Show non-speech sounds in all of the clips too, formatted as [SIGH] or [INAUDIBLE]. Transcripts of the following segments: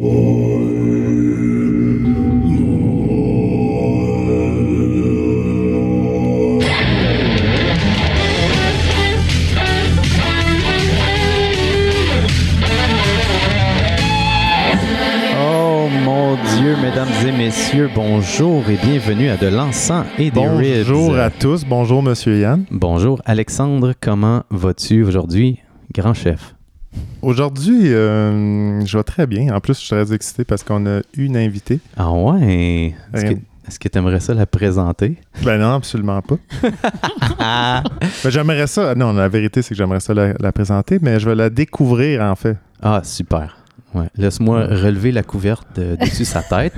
Oh mon Dieu, mesdames et messieurs, bonjour et bienvenue à De l'encens et des ribs. Bonjour à tous. Bonjour, Monsieur Yann. Bonjour Alexandre, comment vas-tu aujourd'hui, grand chef? Aujourd'hui, euh, je vais très bien. En plus, je suis très excité parce qu'on a une invitée. Ah ouais? Est-ce que est-ce que tu aimerais ça la présenter? Ben non, absolument pas. [LAUGHS] Ben, j'aimerais ça. Non, la vérité, c'est que j'aimerais ça la, la présenter, mais je vais la découvrir, en fait. Ah, super. Ouais. Laisse-moi relever la couverte de- dessus sa tête.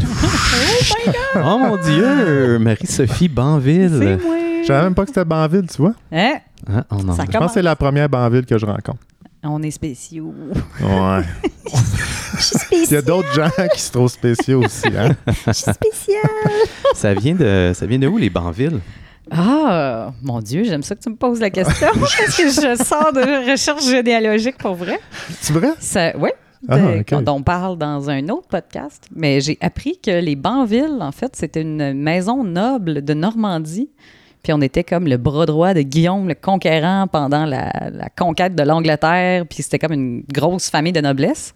[LAUGHS] oh mon Dieu! Marie-Sophie C'est Banville. Je savais même pas que c'était Banville, tu vois. Hein? Hein? Oh non. Ça Je pense que c'est la première Banville que je rencontre. On est spéciaux. Ouais. [LAUGHS] Je suis Il y a d'autres gens qui sont trop spéciaux aussi, hein? Je suis spécial. Ça vient de ça vient de où les Banville? Ah, mon Dieu, j'aime ça que tu me poses la question [LAUGHS] parce que je sors de recherche généalogique pour vrai. C'est vrai? Ça, oui. Ah. Quand on parle dans un autre podcast, mais j'ai appris que les Banville, en fait, c'était une maison noble de Normandie. Puis on était comme le bras droit de Guillaume le Conquérant pendant la, la conquête de l'Angleterre. Puis c'était comme une grosse famille de noblesse.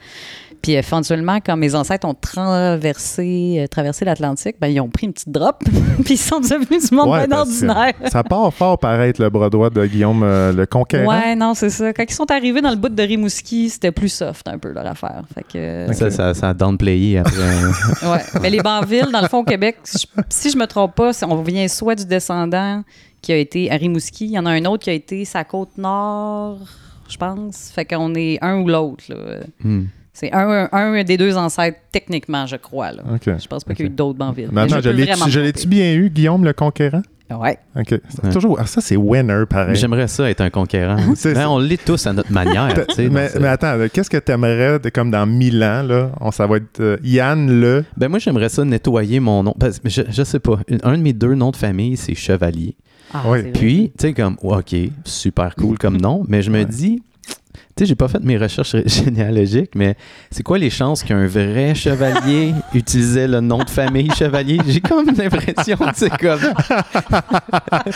Puis éventuellement, quand mes ancêtres ont traversé, euh, traversé l'Atlantique, ben, ils ont pris une petite drop. [LAUGHS] puis ils sont devenus du monde Ouais, bien ordinaire. Ça part fort paraître le bras droit de Guillaume euh, le Conquérant. Ouais, non, c'est ça. Quand ils sont arrivés dans le bout de Rimouski, c'était plus soft un peu leur affaire. Fait que, Ça, ça, ça a downplayé après. [LAUGHS] Ouais. Mais les Banvilles, dans le fond, au Québec, si je- si je me trompe pas, on vient soit du descendant qui a été à Rimouski, il y en a un autre qui a été sa côte nord, je pense. Fait qu'on est un ou l'autre. là. C'est un, un des deux ancêtres, techniquement, je crois. Là. OK. Je pense pas qu'il y a eu d'autres Banvilles. Mais attends, je l'ai-tu bien eu, Guillaume le Conquérant? Ouais. OK. C'est Ouais. Toujours. Ah, ça, c'est winner, pareil. J'aimerais ça être un conquérant. [LAUGHS] Ben, on l'est tous à notre [LAUGHS] manière. tu sais, mais, attends, qu'est-ce que t'aimerais, de- comme dans 1000 ans, là? On, ça va être euh, Yann le... Ben moi, j'aimerais ça nettoyer mon nom. Parce que je, je sais pas. Un de mes deux noms de famille, c'est Chevalier. Ah, vrai. Puis, tu sais, comme, OK, super cool [LAUGHS] comme nom, mais je me Ouais. dis, tu sais, j'ai pas fait mes recherches [LAUGHS] généalogiques, mais c'est quoi les chances qu'un vrai chevalier [LAUGHS] utilisait le nom de famille chevalier? J'ai comme l'impression que c'est comme. [LAUGHS]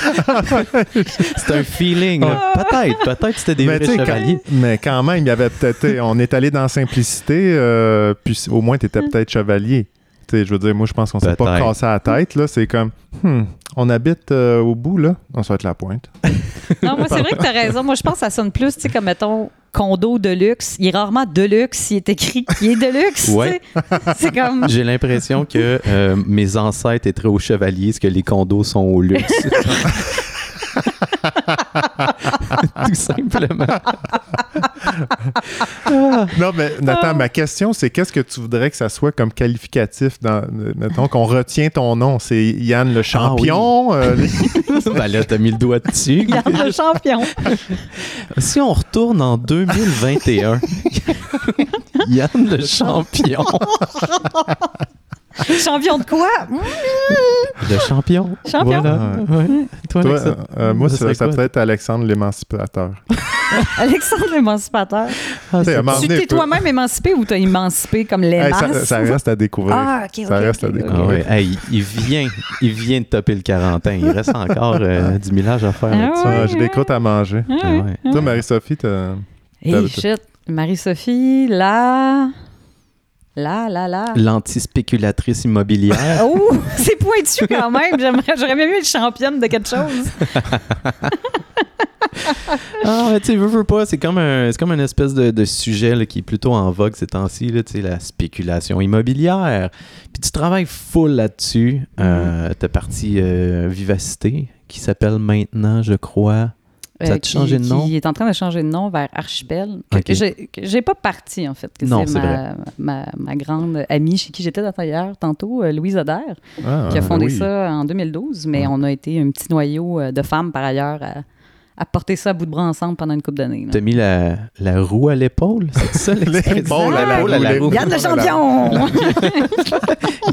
c'est un feeling. là. Peut-être, peut-être que c'était des mais, vrais tu sais, quand- chevaliers. mais quand même, il y avait peut-être... on est allé dans la simplicité, euh, puis au moins, t'étais peut-être chevalier. Tu sais, je veux dire, moi, je pense qu'on s'est pas cassé la tête, là. C'est comme, hmm, on habite euh, au bout, là. On va être la pointe. [LAUGHS] Non, moi, c'est vrai que tu as raison. Moi, je pense que ça sonne plus, tu sais, comme, mettons, condo de luxe. Il est rarement de luxe, il est écrit qu'il est de luxe. tu Ouais. sais. [LAUGHS] C'est comme. [LAUGHS] J'ai l'impression que euh, mes ancêtres étaient au chevalier, ce que les condos sont au luxe. [LAUGHS] Tout simplement. [LAUGHS] Non, mais attends, ma question, c'est qu'est-ce que tu voudrais que ça soit comme qualificatif dans, mettons qu'on retient ton nom, c'est Yann le champion. euh, [LAUGHS] ben là, t'as mis le doigt dessus. Yann le champion. Si on retourne en 2021, Yann le champion. [LAUGHS] champion de quoi? [LAUGHS] Le champion. Champion. Voilà. Ouais. Toi, toi, Alexa? euh, moi, Ça ça, ça peut être Alexandre l'émancipateur. [LAUGHS] Alexandre l'émancipateur. Ah, Tu t'es toi-même émancipé ou t'as émancipé comme les Hey, ça, ça reste à découvrir. Ah, ok, Ça ok, reste à découvrir. Ah ouais. Hey, il vient, il vient de topper le 40 ans. Il reste encore euh, du millage à faire Ah. Ah, J'ai des croûtes à manger. Toi, Marie-Sophie, t'as- Hey, shit. Marie-Sophie, là. Là, là, là. L'antispéculatrice immobilière. [LAUGHS] Oh, c'est pointu quand même. J'aimerais, j'aurais bien mieux être championne de quelque chose. [LAUGHS] Ah, mais tu veux, veux pas, c'est comme un, c'est comme une espèce de, de sujet là, qui est plutôt en vogue ces temps-ci, là, tu sais, la spéculation immobilière. Puis tu travailles full là-dessus. Euh, T'as parti euh, Vivacité, qui s'appelle maintenant, je crois. Ça a Euh, changé de qui- nom? Qui est en train de changer de nom vers Archipel. J'ai, pas parti, en fait. que Non, c'est c'est ma, ma, ma grande amie chez qui j'étais d'ailleurs tantôt, euh, Louise Oder, Ah, qui a fondé oui. ça en 2012. Mais on a été un petit noyau euh, de femmes par ailleurs à, à porter ça à bout de bras ensemble pendant une couple d'années. là. T'as mis la, la roue à l'épaule, c'est ça [LAUGHS] l'expression? L'épaule à la L'épaule à la roue, roue. Yann le champion!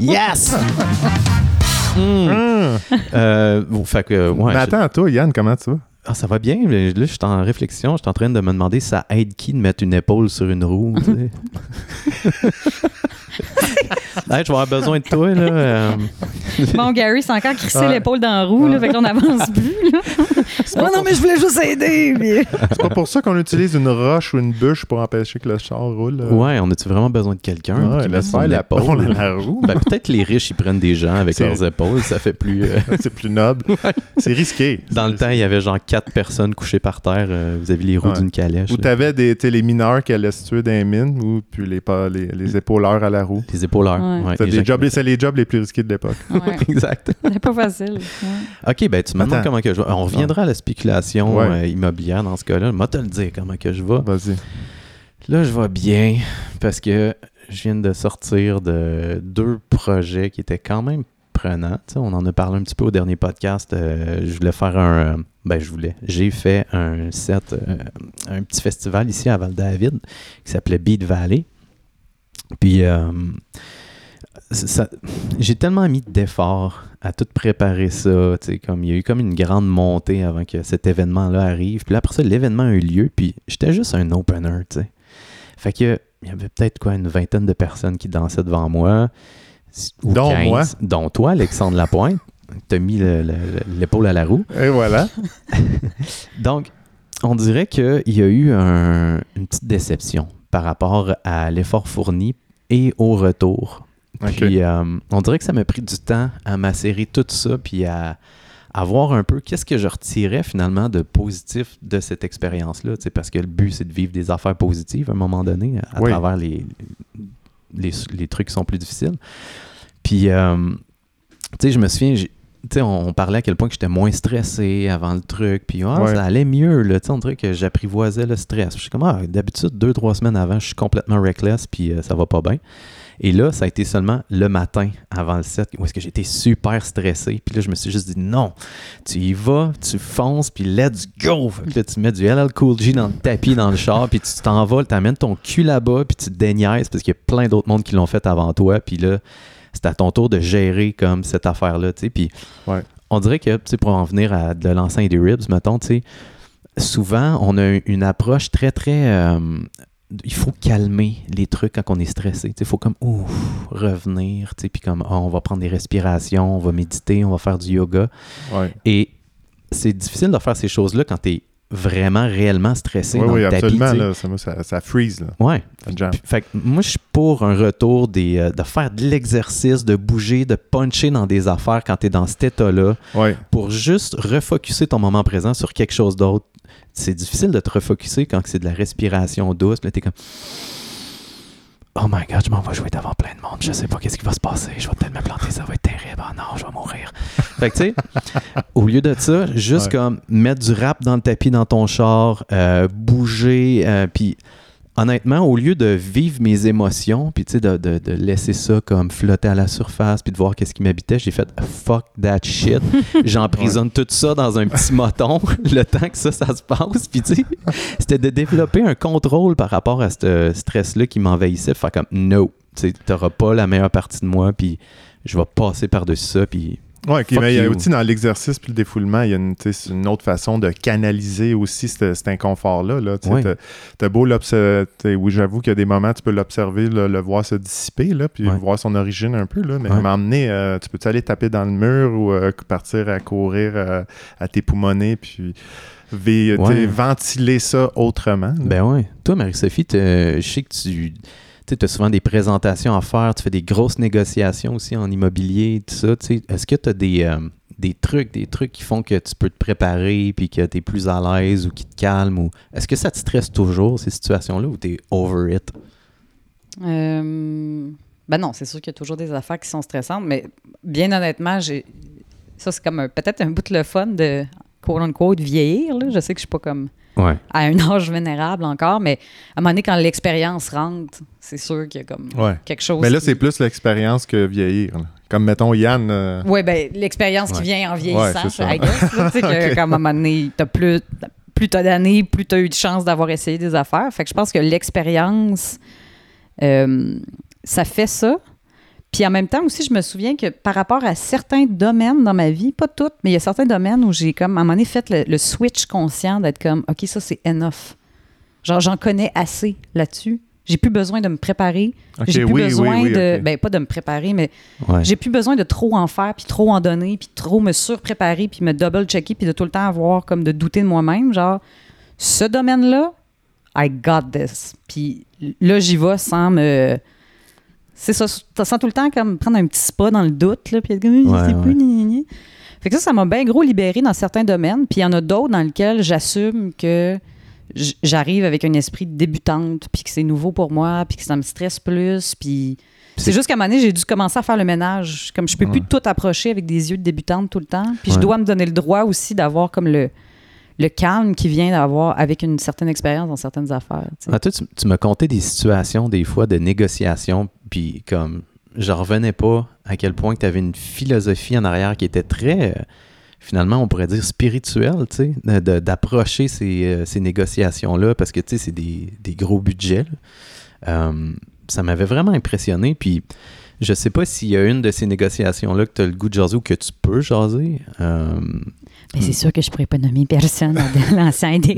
[LAUGHS] Yes! [LAUGHS] Hmm. Hum. Euh, bon, fait que, ouais, Mais attends, toi, Yann, comment tu vas? Ah, ça va bien, mais là, je suis en réflexion. Je suis en train de me demander ça aide qui de mettre une épaule sur une roue. [LAUGHS] Hey, je vais avoir besoin de toi, là. euh, Bon, Gary, c'est encore crissé Ouais. l'épaule dans la roue, là, fait qu'on n'avance [LAUGHS] plus. Là. Oh non, mais je voulais juste aider. C'est pas pour ça qu'on utilise une roche ou une bûche pour empêcher que le char roule. euh. Ouais, on a-tu vraiment besoin de quelqu'un? Ouais, qui laisse faire la la roue. Ben, peut-être les riches, ils prennent des gens avec leurs épaules. Ça fait plus. euh, [LAUGHS] c'est plus noble. [LAUGHS] C'est risqué. Dans le temps, il y avait genre quatre personnes couchées par terre. euh, vous avez les roues Ouais. d'une calèche. Ou t'avais des, les mineurs qui allaient se tuer dans les mines, ou puis les, pas- les, les épauleurs à la roue. Les épauleurs. Ouais. ouais, C'est les des gens jobs, c'est les jobs les plus risqués de l'époque. Ouais, [LAUGHS] exact. c'est pas facile. Ouais. OK, ben tu me demandes comment que je vais. On reviendra à la spéculation Ouais. euh, immobilière dans ce cas-là. Moi, te le dire comment que je vais. Vas-y. Là, je vais bien parce que je viens de sortir de deux projets qui étaient quand même prenants. On en a parlé un petit peu au dernier podcast. Euh, je voulais faire un. euh, ben, je voulais. J'ai fait un set, euh, un petit festival ici à Val-David qui s'appelait Beat Valley. Puis, euh, j'ai tellement mis d'efforts à tout préparer ça. Comme, il y a eu comme une grande montée avant que cet événement-là arrive. Puis là, après ça, l'événement a eu lieu. Puis j'étais juste un opener. tu sais. Fait que il y avait peut-être quoi une vingtaine de personnes qui dansaient devant moi. Ou Dont 15, moi. Dont toi, Alexandre Lapointe. [LAUGHS] T'as mis le- le- l'épaule à la roue. Et voilà. [LAUGHS] Donc, on dirait qu'il y a eu un- une petite déception par rapport à l'effort fourni et au retour. Puis, euh, on dirait que ça m'a pris du temps à macérer tout ça, puis à, à voir un peu qu'est-ce que je retirais finalement de positif de cette expérience-là. Parce que le but, c'est de vivre des affaires positives à un moment donné, à Oui. travers les, les, les trucs qui sont plus difficiles. Puis, euh, tu sais, je me souviens, on, on parlait à quel point que j'étais moins stressé avant le truc, puis ah, Ouais. ça allait mieux, là, tu sais, on dirait que j'apprivoisais le stress. Je suis comme, ah, d'habitude, deux, trois semaines avant, je suis complètement reckless, puis euh, ça va pas bien. Et là, ça a été seulement le matin avant le set où est-ce que j'étais super stressé. Puis là, je me suis juste dit non, tu y vas, tu fonces, puis let's go. Que là, tu mets du LL Cool J dans le tapis, dans le char, puis tu t'envoles, tu amènes ton cul là-bas, puis tu te déniaises parce qu'il y a plein d'autres mondes qui l'ont fait avant toi. Puis là, c'est à ton tour de gérer comme cette affaire-là, tu sais. Puis Ouais. on dirait que, tu sais, pour en venir à de l'enceinte des ribs, mettons, tu sais, souvent, on a une approche très, très... euh, il faut calmer les trucs quand on est stressé. Il faut comme ouf, revenir, puis comme ah, on va prendre des respirations, on va méditer, on va faire du yoga. Ouais. Et c'est difficile de faire ces choses-là quand tu es vraiment réellement stressé Oui, dans oui, le tapis. absolument. Là, ça, moi, ça, ça freeze. Là. Ouais. Ça. Puis, fait que moi, je suis pour un retour des, euh, de faire de l'exercice, de bouger, de puncher dans des affaires quand tu es dans cet état-là, Ouais. pour juste refocuser ton moment présent sur quelque chose d'autre. C'est difficile de te refocuser quand c'est de la respiration douce. Là, t'es comme Oh my god, je m'en vais jouer devant plein de monde. Je sais pas qu'est-ce qui va se passer. Je vais peut-être me planter, ça va être terrible. Oh non, je vais mourir. fait que tu sais, [LAUGHS] au lieu de ça, juste Ouais. comme mettre du rap dans le tapis dans ton char, euh, bouger, euh, puis honnêtement, au lieu de vivre mes émotions, puis tu sais, de, de- de laisser ça comme flotter à la surface, puis de voir qu'est-ce qui m'habitait, j'ai fait fuck that shit. [LAUGHS] J'emprisonne tout ça dans un petit moton [LAUGHS] le temps que ça, ça se passe. Puis tu sais, c'était de développer un contrôle par rapport à ce stress-là qui m'envahissait. Faire comme no, tu sais, t'auras pas la meilleure partie de moi, puis je vais passer par-dessus ça, puis Fuck mais il y a aussi dans l'exercice puis le défoulement, il y a une, autre façon de canaliser aussi cet, inconfort-là. Là, t'as- beau l'observer. Oui, j'avoue qu'il y a des moments, tu peux l'observer, le voir se dissiper, là, puis voir son origine un peu. Là, mais donné, euh, tu peux-tu aller taper dans le mur ou euh, partir à courir euh, à tes poumonnets, puis ventiler ça autrement. là? Ben ouais. Toi, Marie-Sophie, je sais que tu as souvent des présentations à faire, tu fais des grosses négociations aussi en immobilier, tout ça. tu. Est-ce que tu as des, euh, des trucs, des trucs qui font que tu peux te préparer puis que tu es plus à l'aise ou qui te calment? Ou... Est-ce que ça te stresse toujours, ces situations-là, ou tu es over it? Euh, ben non, c'est sûr qu'il y a toujours des affaires qui sont stressantes, mais bien honnêtement, j'ai ça c'est comme peut-être un bout de le fun de quote unquote vieillir. Je sais que je suis pas comme Ouais. à un [LAUGHS] âge vénérable encore, mais à un moment donné, quand l'expérience rentre, c'est sûr qu'il y a comme Ouais. quelque chose. Mais là, qui- c'est plus l'expérience que vieillir. là. Comme, mettons, Yann. euh, Oui, ben l'expérience qui vient en vieillissant, ça. I guess, tu sais, [LAUGHS] que, Ok. comme à un moment donné, t'as plus, plus t'as d'années, plus t'as eu de chance d'avoir essayé des affaires. Fait que je pense que l'expérience, euh, ça fait ça. Puis en même temps aussi, je me souviens que par rapport à certains domaines dans ma vie, pas toutes, mais il y a certains domaines où j'ai comme, à un moment donné, fait le, le switch conscient d'être comme, OK, ça c'est enough. Genre, j'en connais assez là-dessus J'ai plus besoin de me préparer. Ok, j'ai plus oui, besoin oui, de. Ben, pas de me préparer, mais Ouais. j'ai plus besoin de trop en faire, puis trop en donner, puis trop me surpréparer, puis me double-checker, puis de tout le temps avoir comme de douter de moi-même. Genre, ce domaine-là, I got this. Puis là, j'y vais sans me. C'est ça, sans tout le temps comme prendre un petit spa dans le doute, là, puis être comme, je sais plus, gna, gna, gna. Fait que ça, ça m'a bien gros libéré dans certains domaines. Puis il y en a d'autres dans lesquels j'assume que j'arrive avec un esprit de débutante, puis que c'est nouveau pour moi, puis que ça me stresse plus, puis c'est juste qu'à un moment donné, j'ai dû commencer à faire le ménage. Comme je peux plus tout approcher avec des yeux de débutante tout le temps. Puis je dois me donner le droit aussi d'avoir comme le, le calme qui vient d'avoir avec une certaine expérience dans certaines affaires. tu tu, m'as conté des situations, des fois, de négociation, puis comme, je revenais pas à quel point tu avais une philosophie en arrière qui était très, euh, finalement, on pourrait dire spirituelle, tu sais, d'approcher ces, euh, ces négociations-là, parce que, c'est des, gros budgets. Euh, ça m'avait vraiment impressionné, puis je sais pas s'il y a une de ces négociations-là que tu as le goût de jaser ou que tu peux jaser. Euh, Ben, c'est sûr que je pourrais pas nommer personne de [LAUGHS] l'ancien des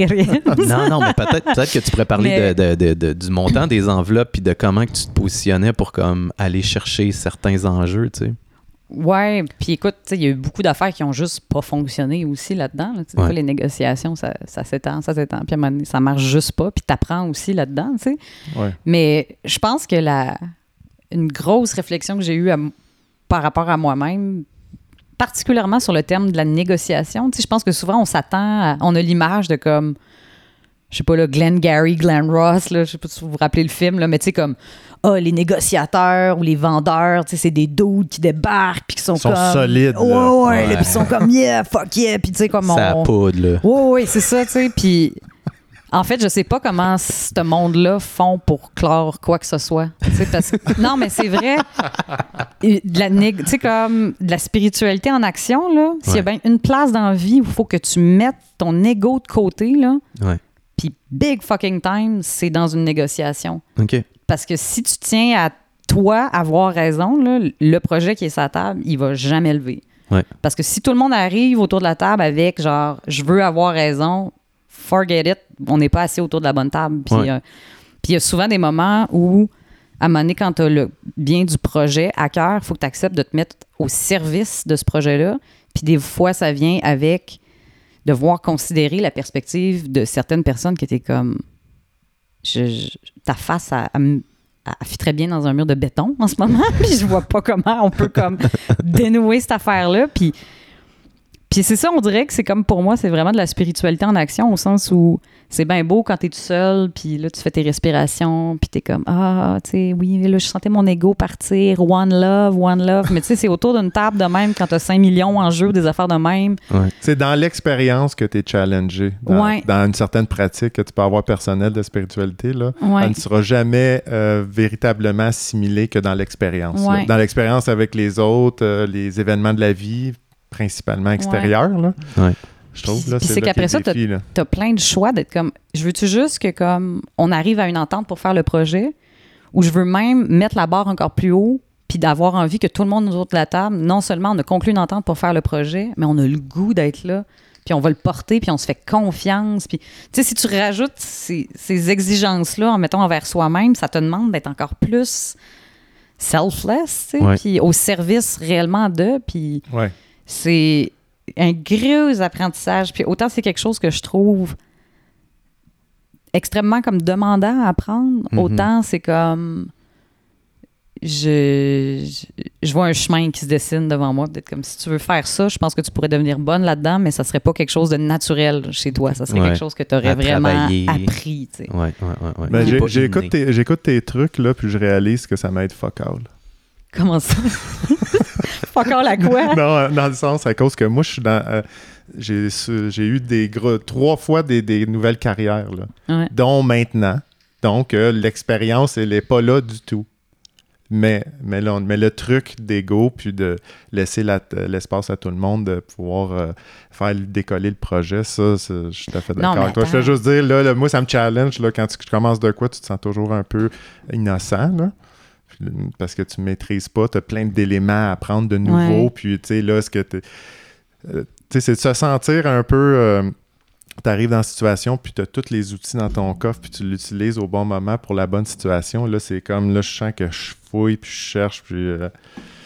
non, non, mais peut-être peut que tu pourrais parler Mais- de, de- de- de- du montant des enveloppes puis de comment que tu te positionnais pour comme aller chercher certains enjeux, tu sais. Ouais, puis écoute, tu sais, il y a eu beaucoup d'affaires qui ont juste pas fonctionné aussi là-dedans. là. Tu sais, Des Ouais. les négociations, ça, ça s'étend, ça s'étend, puis à un moment donné, ça marche juste pas, puis t'apprends aussi là-dedans, tu sais. Ouais. Mais je pense que la, une grosse réflexion que j'ai eue à par rapport à moi-même, particulièrement sur le terme de la négociation, tu sais, je pense que souvent on s'attend, à- on a l'image de comme, je sais pas, là, Glenn Gary, Glenn Ross, là, je sais pas si vous vous rappelez le film, là, mais tu sais, comme, ah, les négociateurs ou les vendeurs, tu sais, c'est des dudes qui débarquent puis qui sont, Ils sont comme. solides, là. Ouais, ouais, Ouais. là, puis ils sont comme, yeah, fuck yeah, puis tu sais, comme [LAUGHS] Ça on. poudre, là. Oui, oui, c'est ça, tu sais. Puis, en fait, je sais pas comment ce monde-là font pour clore quoi que ce soit. Parce [LAUGHS] non, mais c'est vrai. De la, nég- tu sais, comme de la spiritualité en action, là. S'il y a bien une place dans la vie où il faut que tu mettes ton ego de côté, là, Ouais. puis big fucking time, c'est dans une négociation. Parce que si tu tiens à toi avoir raison, là, le projet qui est sur la table, il va jamais lever. Ouais. Parce que si tout le monde arrive autour de la table avec genre je veux avoir raison, forget it, on n'est pas assis autour de la bonne table. Puis Ouais. euh, puis il y a souvent des moments où, à un moment donné, quand tu as le bien du projet à cœur, il faut que tu acceptes de te mettre au service de ce projet-là. Puis des fois, ça vient avec devoir considérer la perspective de certaines personnes qui étaient comme je- je- ta face à, fit très bien dans un mur de béton en ce moment, [LAUGHS] puis je vois pas comment on peut comme dénouer cette affaire-là, puis puis c'est ça, on dirait que c'est comme pour moi, c'est vraiment de la spiritualité en action au sens où c'est bien beau quand t'es tout seul, puis là tu fais tes respirations, puis t'es comme ah, tu sais, oui, là je sentais mon ego partir, one love, one love, mais tu sais c'est autour d'une table de même quand t'as 5 millions en jeu, des affaires de même. C'est dans l'expérience que tu es challengé. Dans, Ouais. dans une certaine pratique que tu peux avoir personnelle de spiritualité, là, Ouais. elle ne sera jamais euh, véritablement assimilée que dans l'expérience. Ouais. Dans l'expérience avec les autres, euh, les événements de la vie, principalement extérieurs. Là. Ouais. Je trouve. Puis- Là, puis c'est qu'après ça, là. t'as plein de choix d'être comme je veux-tu juste que comme on arrive à une entente pour faire le projet ou je veux même mettre la barre encore plus haut puis d'avoir envie que tout le monde nous autour de la table non seulement on a conclu une entente pour faire le projet mais on a le goût d'être là puis on va le porter puis on se fait confiance puis tu sais si tu rajoutes ces, ces exigences là en mettant envers soi-même ça te demande d'être encore plus selfless tu sais Ouais. puis au service réellement de puis Ouais. C'est un gros apprentissage. Puis autant c'est quelque chose que je trouve extrêmement comme demandant à apprendre, Mhm. autant c'est comme je, je, je vois un chemin qui se dessine devant moi. Peut-être comme si tu veux faire ça, je pense que tu pourrais devenir bonne là-dedans, mais ça serait pas quelque chose de naturel chez toi. Ça serait Ouais. quelque chose que tu aurais À vraiment travailler. appris. tu sais. Ouais, ouais, ouais. ouais. Ben, J'écoute tes, j'écoute tes trucs, là, puis je réalise que ça m'aide fuck all. Comment ça? pas encore la quoi? non, euh, dans le sens, à cause que moi, je suis dans. euh, j'ai j'ai eu des gros, trois fois des, des nouvelles carrières, là, Ouais. dont maintenant. Donc, euh, l'expérience, elle n'est pas là du tout. Mais, mais, là, on- mais le truc d'ego, puis de laisser la- l'espace à tout le monde, de pouvoir euh, faire décoller le projet, ça, je suis tout à fait d'accord avec toi. Je veux juste dire, là, là, moi, ça me challenge. Là, quand tu, tu commences de quoi, tu te sens toujours un peu innocent. Là. Parce que tu ne maîtrises pas, tu as plein d'éléments à apprendre de nouveau. Ouais. Puis, tu sais, là, ce que tu. euh, tu sais, c'est de se sentir un peu. euh, tu arrives dans la situation, puis tu as tous les outils dans ton coffre, puis tu l'utilises au bon moment pour la bonne situation. Là, c'est comme, là, je sens que je fouille, puis je cherche, puis... euh,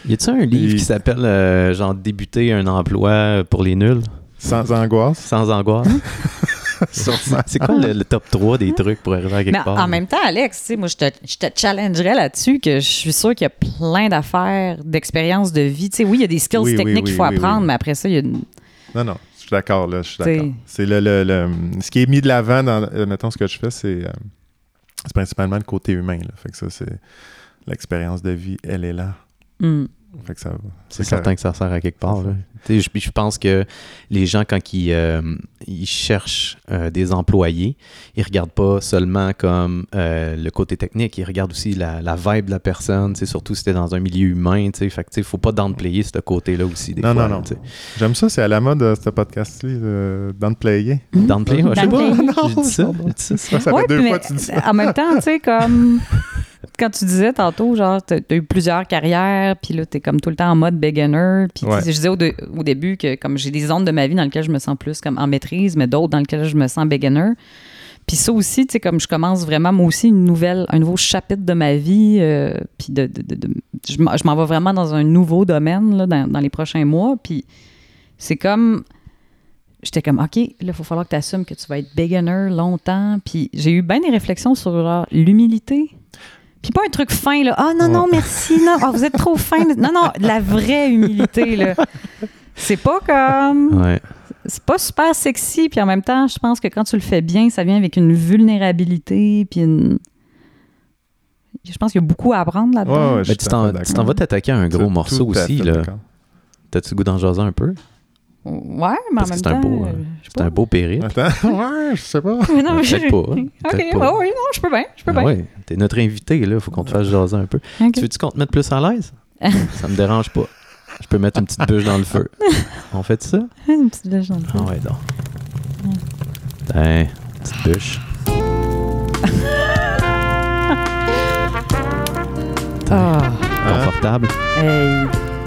Y a-tu un livre qui s'appelle euh, genre débuter un emploi pour les nuls? Sans angoisse. sans angoisse. [LAUGHS] [LAUGHS] C'est quoi le, le top 3 des trucs pour arriver à quelque Mais part? en même temps, Alex, tu sais, moi, je te, je te challengerais là-dessus que je suis sûre qu'il y a plein d'affaires, d'expériences de vie. Tu sais, oui, il y a des skills Oui, techniques oui, qu'il faut oui, apprendre, oui. mais après ça, il y a une... Non, non, je suis d'accord, là, je suis d'accord. C'est le, le- le- ce qui est mis de l'avant dans, euh, mettons, ce que je fais, c'est euh, c'est principalement le côté humain, là. Fait que ça, c'est l'expérience de vie, elle est là. Hmm. Fait que ça va. C'est certain que ça sert à quelque part. Tu Je, je pense que les gens, quand ils, euh, ils cherchent euh, des employés, ils regardent pas seulement comme euh, le côté technique, ils regardent aussi la, la vibe de la personne, tu surtout si t'es dans un milieu humain. tu sais. Fait que, tu sais, faut pas downplayer ce côté-là aussi. Des Non, fois, non, non. tu. J'aime ça, c'est à la mode, ce podcast-là, euh, downplayer. Downplayer, ouais, je sais pas. Ça. Ça, ça. Ça, Ouais, fait deux fois que tu dis ça. En même temps, tu sais, comme [LAUGHS] quand tu disais tantôt, genre, t'as as eu plusieurs carrières, puis là, t'es comme tout le temps en mode beginner. Puis Ouais. je disais au, de- au début que comme j'ai des zones de ma vie dans lesquelles je me sens plus comme en maîtrise, mais d'autres dans lesquelles je me sens beginner. Puis ça aussi, tu sais, comme je commence vraiment, moi aussi, une nouvelle, un nouveau chapitre de ma vie, euh, puis de, de- de- de- je m'en vais vraiment dans un nouveau domaine là, dans, dans les prochains mois. Puis c'est comme, j'étais comme, OK, là, il va falloir que tu assumes que tu vas être beginner longtemps. Puis j'ai eu bien des réflexions sur l'humilité. Puis pas un truc fin, là. Ah non, non, merci, non. Ah, vous êtes trop fin. Non, non, de la vraie humilité, là. C'est pas comme Ouais. c'est pas super sexy, puis en même temps, je pense que quand tu le fais bien, ça vient avec une vulnérabilité, puis une... Je pense qu'il y a beaucoup à apprendre là-dedans. Ouais, ouais, tu t'en vas t'attaquer à un gros Tout- morceau aussi. là. T'as-tu le goût d'en jaser un peu? Ouais, mais Parce en que même c'est un temps... beau, euh, C'est un beau péril. Attends, [LAUGHS] ouais, je sais pas. [LAUGHS] Mais non, mais je- pas. OK, ouais, pas. ouais, non, je peux bien, je peux bien. Ah ouais, t'es notre invité, là. Faut qu'on te fasse jaser un peu. Tu veux-tu qu'on te mette plus à l'aise? [LAUGHS] ça me dérange pas. Je peux mettre une petite bûche dans le feu. On fait ça? Une petite légende. Ah ouais, donc. Tiens, petite bûche. Ah, Confortable? hey,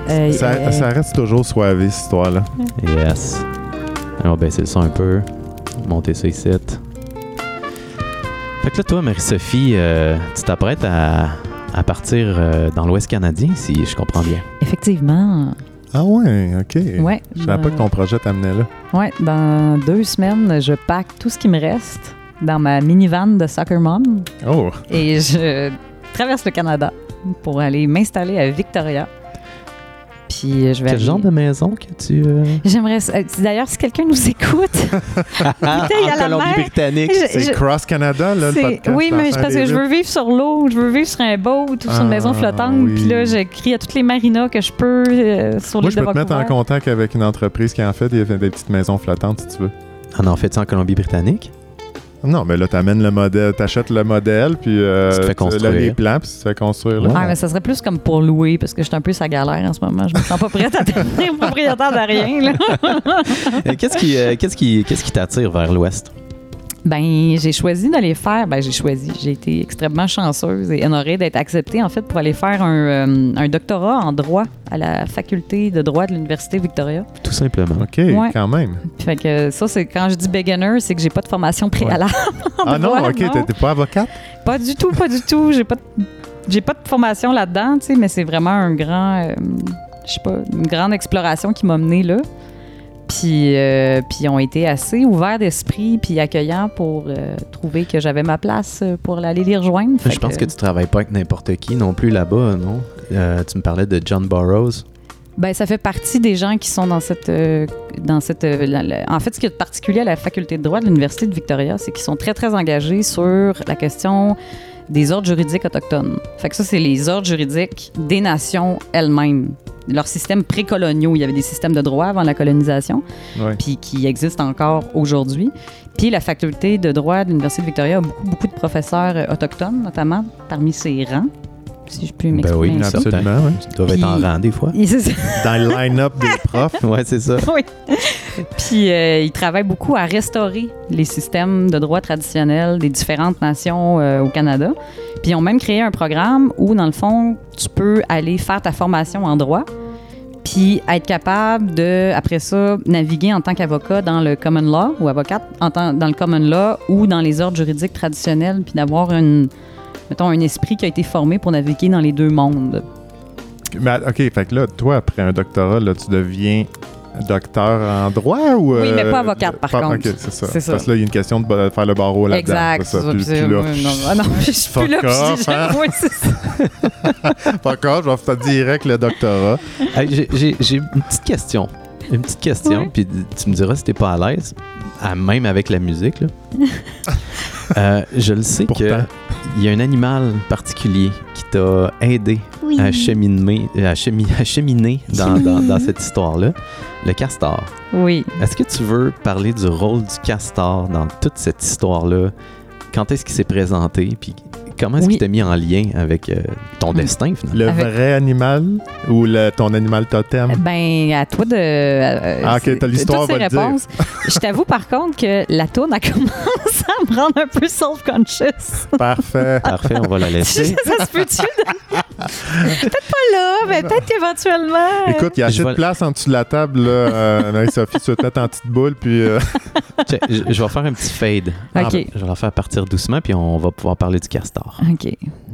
hey, Ça, hey, hey. ça reste toujours soivé, cette histoire-là. Yes. On va baisser le son un peu. Monter ça ici. Fait que là, toi, Marie-Sophie, euh, tu t'apprêtes à, à partir euh, dans l'Ouest canadien, si je comprends bien. Effectivement. Ah ouais, OK. Ouais. Je savais pas que ton projet t'amenait là. Ouais, dans deux semaines, je pack tout ce qui me reste dans ma minivan de Soccer Mom Oh, et je traverse le Canada pour aller m'installer à Victoria. Puis je vais Quel aller- genre de maison que tu... euh, J'aimerais. euh, D'ailleurs, si quelqu'un nous écoute, il y a en. Colombie-Britannique. Je- c'est Cross Canada, là, le c'est- podcast. oui, mais parce que je veux vivre sur l'eau, je veux vivre sur un boat ou sur Ah, une maison flottante. oui. Puis là, j'écris à toutes les marinas que je peux euh, sur Moi, l'île je de peux te mettre en contact avec une entreprise qui en fait des, des petites maisons flottantes, si tu veux. On en fait ça en Colombie-Britannique? Non, mais là, t'amènes le modèle, t'achètes le modèle, puis euh, Tu te fais tu- là, les plans, puis tu te fais construire. là. Ouais. Ah, mais ça serait plus comme pour louer, parce que je suis un peu sa galère en ce moment. Je me sens pas prête à devenir [LAUGHS] propriétaire de rien. Là. Qu'est-ce qui euh, qu'est-ce qui, qu'est-ce qui t'attire vers l'Ouest? Ben, j'ai choisi d'aller faire. Ben, j'ai choisi. J'ai été extrêmement chanceuse et honorée d'être acceptée, en fait, pour aller faire un, euh, un doctorat en droit à la faculté de droit de l'Université Victoria. Tout simplement. OK, Ouais. quand même. Fait que ça, c'est quand je dis beginner, c'est que j'ai pas de formation préalable. [LAUGHS] Ah non, OK, t'es- t'es pas avocate? Pas du tout, pas du tout. J'ai pas de, j'ai pas de formation là-dedans, tu sais, mais c'est vraiment un grand, euh, je sais pas, une grande exploration qui m'a menée là. Puis, euh, puis ont été assez ouverts d'esprit puis accueillants pour euh, trouver que j'avais ma place euh, pour aller les rejoindre. Je pense que tu travailles pas avec n'importe qui non plus là-bas, non? Euh, tu me parlais de John Burroughs. Ben, ça fait partie des gens qui sont dans cette. dans cette la- la- en fait, ce qui est particulier à la faculté de droit de l'Université de Victoria, c'est qu'ils sont très, très engagés sur la question des ordres juridiques autochtones. Fait que ça, c'est les ordres juridiques des nations elles-mêmes. Leurs systèmes précoloniaux. Il y avait des systèmes de droit avant la colonisation, Ouais. puis qui existent encore aujourd'hui. Puis la faculté de droit de l'Université de Victoria a beaucoup, beaucoup de professeurs autochtones, notamment parmi ses rangs, si je peux Ben m'exprimer oui, ainsi. Absolument, oui. Tu dois être en rang des fois. Ça. Dans le line-up des profs. [LAUGHS] Ouais, c'est ça. [LAUGHS] Oui. Puis euh, ils travaillent beaucoup à restaurer les systèmes de droit traditionnels des différentes nations euh, au Canada. Puis ils ont même créé un programme où, dans le fond, tu peux aller faire ta formation en droit. Puis être capable de, après ça, naviguer en tant qu'avocat dans le common law ou avocate en tant- dans le common law ou dans les ordres juridiques traditionnels, puis d'avoir une, mettons, un esprit qui a été formé pour naviguer dans les deux mondes. Mais, OK, fait que là, toi, après un doctorat, là, tu deviens docteur en droit ou... Oui, mais euh, pas avocate, par pas- contre. OK, c'est ça. Parce que là, il y a une question de faire le barreau là-dedans. exact. C'est ça. Puis- ça, puis là, puis non, ah non, [LAUGHS] je suis plus là. Puis off, j'ai- hein? Oui, c'est ça. [LAUGHS] Pas encore, je vais faire direct le doctorat. Hey, j'ai- une petite question. Une petite question, Oui. puis tu me diras si t'es pas à l'aise, même avec la musique. Là. [LAUGHS] Euh, je le sais Pourtant. qu'il y a un animal particulier qui t'a aidé à cheminer, à chemi- à cheminer dans, [LAUGHS] dans- dans cette histoire-là, le castor. Oui. Est-ce que tu veux parler du rôle du castor dans toute cette histoire-là? Quand est-ce qu'il s'est présenté? Puis comment est-ce Oui. qu'il t'a mis en lien avec euh, ton Hmm. destin, finalement? Le Avec- vrai animal ou le, ton animal totem? Ben, à toi de. euh, Ah, ok, t'as l'histoire, va dire. Je t'avoue, par contre, que la tourne a [LAUGHS] commencé à me rendre un peu self-conscious. Parfait. Parfait, on va la [LAUGHS] laisser. ça se peut-tu? Peut-être pas là, mais peut-être éventuellement. Écoute, il y a assez de place en dessous de la table, là. Euh, Marie-Sophie, tu vas te mettre en petite boule, puis... euh, [LAUGHS] je, je vais faire un petit fade. Ah, Ok. Je vais la faire partir doucement, puis on va pouvoir parler du castor. OK.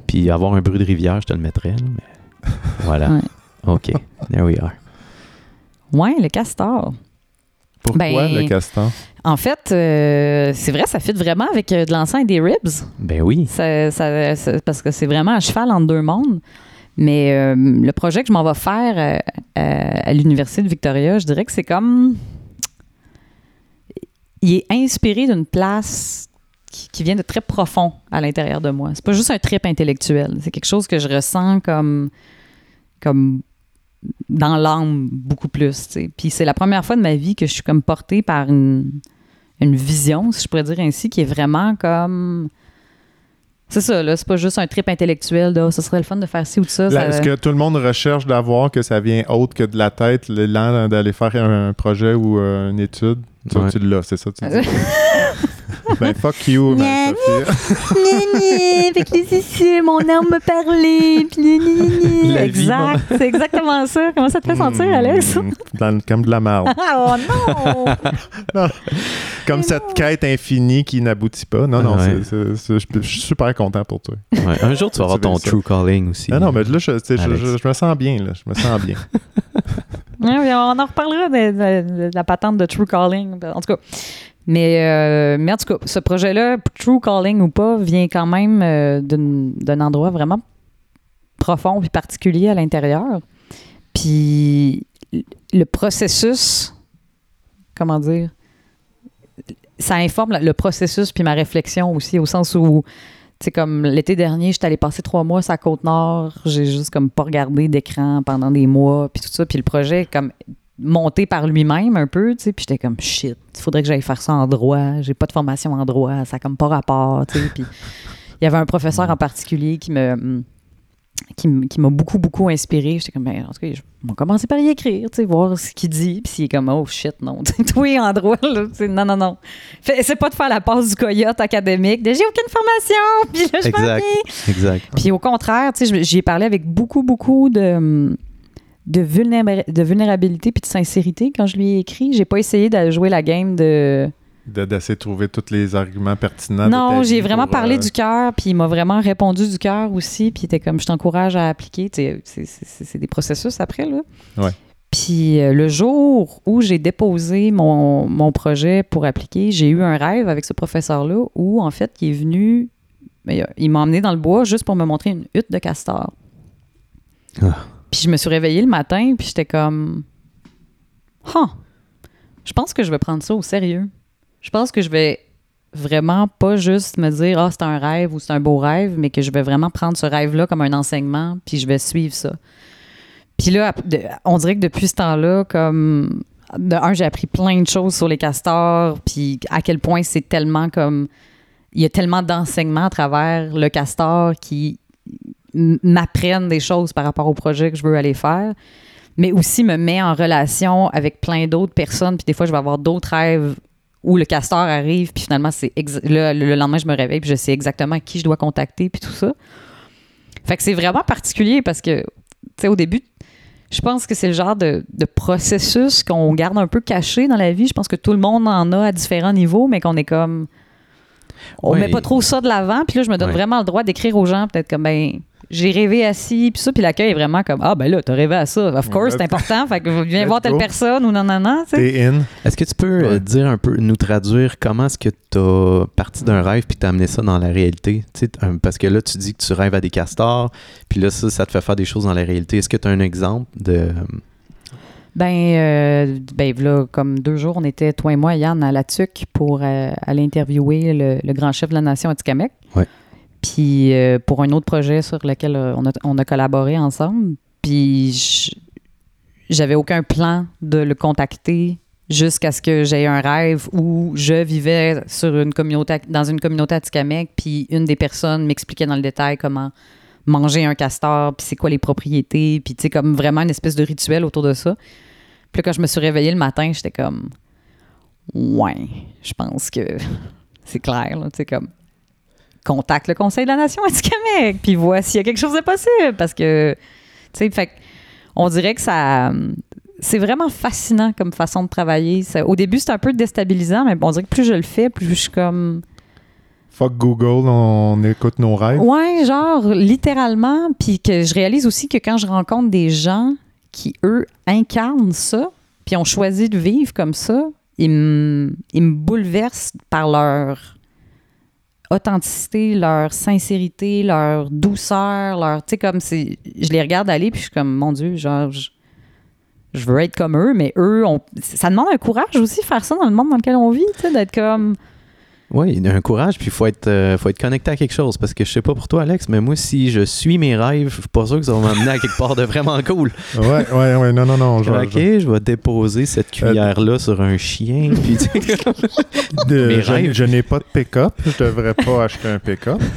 Puis avoir un bruit de rivière, je te le mettrai. là, mais voilà. Ouais. OK. There we are. Ouais, le castor. Pourquoi Ben, le castor? En fait, euh, c'est vrai, ça fit vraiment avec euh, de l'encens et des ribs. Ben oui. Ça- ça- ça- parce que c'est vraiment à cheval entre deux mondes. Mais euh, le projet que je m'en vais faire à, à l'Université de Victoria, je dirais que c'est comme. Il est inspiré d'une place qui, qui vient de très profond à l'intérieur de moi. C'est pas juste un trip intellectuel. C'est quelque chose que je ressens comme. comme dans l'âme beaucoup plus. Puis c'est la première fois de ma vie que je suis comme portée par une, une vision, si je pourrais dire ainsi, qui est vraiment comme. C'est ça, là. C'est pas juste un trip intellectuel de Ah, ce serait le fun de faire ci ou de ça. Ça- Est-ce que tout le monde recherche d'avoir que ça vient autre que de la tête, l'élan d'aller faire un projet ou euh, une étude? Ça, Ouais. tu l'as, c'est ça, tu dis. [LAUGHS] ben, fuck you, Marie-Sophie. Fait que c'est ça, mon âme me parlait. exact, c'est exactement ça. Comment ça te fait sentir, Alex? Hmm, dans- comme de la merde. oh non! [LAUGHS] Comme cette quête infinie qui n'aboutit pas. Non, non, Ouais. c'est- c'est- c'est- je suis super content pour toi. Ouais, Un jour, tu vas [LAUGHS] avoir Tu ton ça. true calling aussi. Non, non, mais là, je, tu sais, je, Alex. je- je me sens bien, là. Je me sens bien. [LAUGHS] Ouais, on en reparlera de, de- de la patente de True Calling. En tout cas. Mais, euh, ce projet-là, True Calling ou pas, vient quand même euh, d'un endroit vraiment profond et particulier à l'intérieur. Puis le processus, comment dire, ça informe le processus puis ma réflexion aussi, au sens où, tu sais, comme l'été dernier, j'étais allée passer trois mois la Côte-Nord, j'ai juste comme pas regardé d'écran pendant des mois, puis tout ça, puis le projet comme monté par lui-même un peu, tu sais, puis j'étais comme shit, il faudrait que j'aille faire ça en droit, j'ai pas de formation en droit, ça a comme pas rapport, tu sais, [LAUGHS] puis il y avait un professeur en particulier qui me qui, m'a beaucoup, beaucoup inspiré. J'étais comme, ben, en tout cas, je vais commencer par y écrire, tu sais, voir ce qu'il dit. Puis il est comme, oh shit, non. [LAUGHS] Toi, en droit, là, non, non, non. Essaie pas de faire la passe du coyote académique. de, J'ai aucune formation. [LAUGHS] Puis là, je m'en Exact. Exact. Puis au contraire, tu sais, j'y ai parlé avec beaucoup, beaucoup de, de, vulnéra- de vulnérabilité puis de sincérité quand je lui ai écrit. J'ai pas essayé de jouer la game de. De- D'essayer de trouver tous les arguments pertinents. Non, j'ai vraiment pour, parlé euh, du cœur, puis il m'a vraiment répondu du cœur aussi, puis il était comme je t'encourage à appliquer. C'est c'est- c'est des processus après, là. Ouais. Puis euh, le jour où j'ai déposé mon, mon projet pour appliquer, j'ai eu un rêve avec ce professeur-là où, en fait, il est venu, il m'a emmené dans le bois juste pour me montrer une hutte de castor. Ah. Puis je me suis réveillée le matin, puis j'étais comme, huh, je pense que je vais prendre ça au sérieux. Je pense que je vais vraiment pas juste me dire ah c'est un rêve ou c'est un beau rêve, mais que je vais vraiment prendre ce rêve-là comme un enseignement, puis je vais suivre ça. Puis là, on dirait que depuis ce temps-là, comme de un, j'ai appris plein de choses sur les castors, puis à quel point c'est tellement comme il y a tellement d'enseignements à travers le castor qui m- m'apprennent des choses par rapport au projet que je veux aller faire, mais aussi me met en relation avec plein d'autres personnes, puis des fois je vais avoir d'autres rêves où le castor arrive, puis finalement c'est le, le lendemain je me réveille, puis je sais exactement qui je dois contacter, puis tout ça. Fait que c'est vraiment particulier parce que tu sais au début Je pense que c'est le genre de, de processus qu'on garde un peu caché dans la vie. Je pense que tout le monde en a à différents niveaux, mais qu'on est comme. On Ouais. met pas trop ça de l'avant. Puis là, je me donne vraiment le droit d'écrire aux gens, peut-être comme, ben, j'ai rêvé assis, puis ça. Puis l'accueil est vraiment comme, ah, ben là, t'as rêvé à ça. Of course, c'est important. Fait que viens Let's voir telle go. personne ou non, non, non. tu sais. T'es in. Est-ce que tu peux euh, Ouais. dire un peu, nous traduire comment est-ce que tu as parti d'un rêve puis t'as amené ça dans la réalité? Tu sais, parce que là, tu dis que tu rêves à des castors, puis là, ça, ça te fait faire des choses dans la réalité. Est-ce que tu as un exemple de. Ben, euh, ben là, comme deux jours, on était, toi et moi, Yann, à la TUC pour euh, aller interviewer le, le grand chef de la nation Atikamek. Ouais. Puis euh, pour un autre projet sur lequel euh, on, a, on a collaboré ensemble. Puis j'avais aucun plan de le contacter jusqu'à ce que j'aie un rêve où je vivais sur une communauté, dans une communauté puis une des personnes m'expliquait dans le détail comment manger un castor, puis c'est quoi les propriétés, puis tu sais, comme vraiment une espèce de rituel autour de ça. Puis quand je me suis réveillée le matin, j'étais comme, ouais, je pense que [LAUGHS] c'est clair, tu sais, comme, contacte le Conseil de la Nation [LAUGHS] Atikamek, puis vois s'il y a quelque chose de possible, parce que, tu sais, fait on dirait que ça. C'est vraiment fascinant comme façon de travailler. Ça- au début, c'était un peu déstabilisant, mais on dirait que plus je le fais, plus je suis comme. Fuck Google, on écoute nos rêves. Ouais, genre, littéralement. Puis que je réalise aussi que quand je rencontre des gens qui, eux, incarnent ça, puis ont choisi de vivre comme ça, ils me, ils me bouleversent par leur authenticité, leur sincérité, leur douceur, leur. Tu sais, comme c'est. Je les regarde aller, puis je suis comme, mon Dieu, genre. Je, je veux être comme eux, mais eux, on, ça demande un courage aussi, faire ça dans le monde dans lequel on vit, tu sais, d'être comme. Oui, il y a un courage, puis il faut être, euh, faut être connecté à quelque chose. Parce que je sais pas pour toi, Alex, mais moi, si je suis mes rêves, je suis pas sûr que ça va m'amener à quelque part de vraiment cool. Ouais, ouais, ouais, non, non, non. Je, ok, je vais déposer cette cuillère-là sur un chien, puis tu sais, [LAUGHS] je- de- Mes je- rêves. je n'ai pas de pick-up. Je devrais pas acheter un pick-up. [LAUGHS]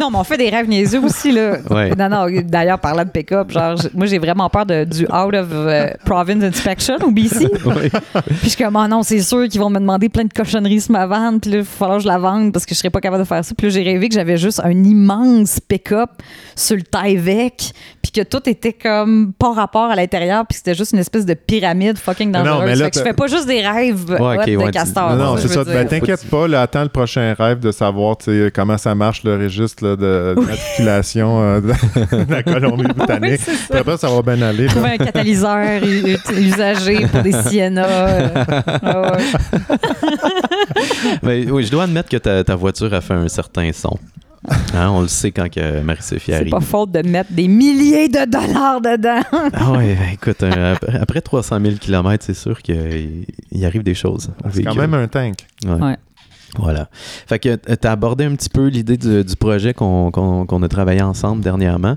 Non, mais on fait des rêves niaisseux aussi, là. Ouais. Non, non, d'ailleurs, parlant de pick-up, genre, moi, j'ai vraiment peur de, du out of euh, province inspection au BC. Ouais. Puis je suis comme, ah non, c'est sûr qu'ils vont me demander plein de cochonneries sur ma vente, puis là, falloir que je la vende parce que je serais pas capable de faire ça. Puis là, j'ai rêvé que j'avais juste un immense pick-up sur le Tyvek, puis que tout était comme pas rapport à l'intérieur, puis c'était juste une espèce de pyramide fucking Non, non, dangereuse. mais là, fait que je fais pas juste des rêves Ouais, hot ok, de ouais, castor. non, c'est ça. Ben, t'inquiète pas, là, attends le prochain rêve de savoir comment ça marche le registre là, de [LAUGHS] d'immatriculation euh, de, [LAUGHS] la [LAUGHS] Oui, Colombie-Britannique. ça. Après, ça va bien aller. Trouver un catalyseur usagé pour des Sienna. euh. Ah ouais. Oui, je dois admettre que ta, ta voiture a fait un certain son. Hein, on le sait quand que Marie-Sophie C'est arrive. pas faute de mettre des milliers de dollars dedans. Ah ouais, ben, écoute, euh, après, après 300 000 km, c'est sûr qu'il il arrive des choses. C'est quand même un tank. Ouais. Ouais. Voilà. Fait que tu as abordé un petit peu l'idée du, du projet qu'on a travaillé ensemble dernièrement.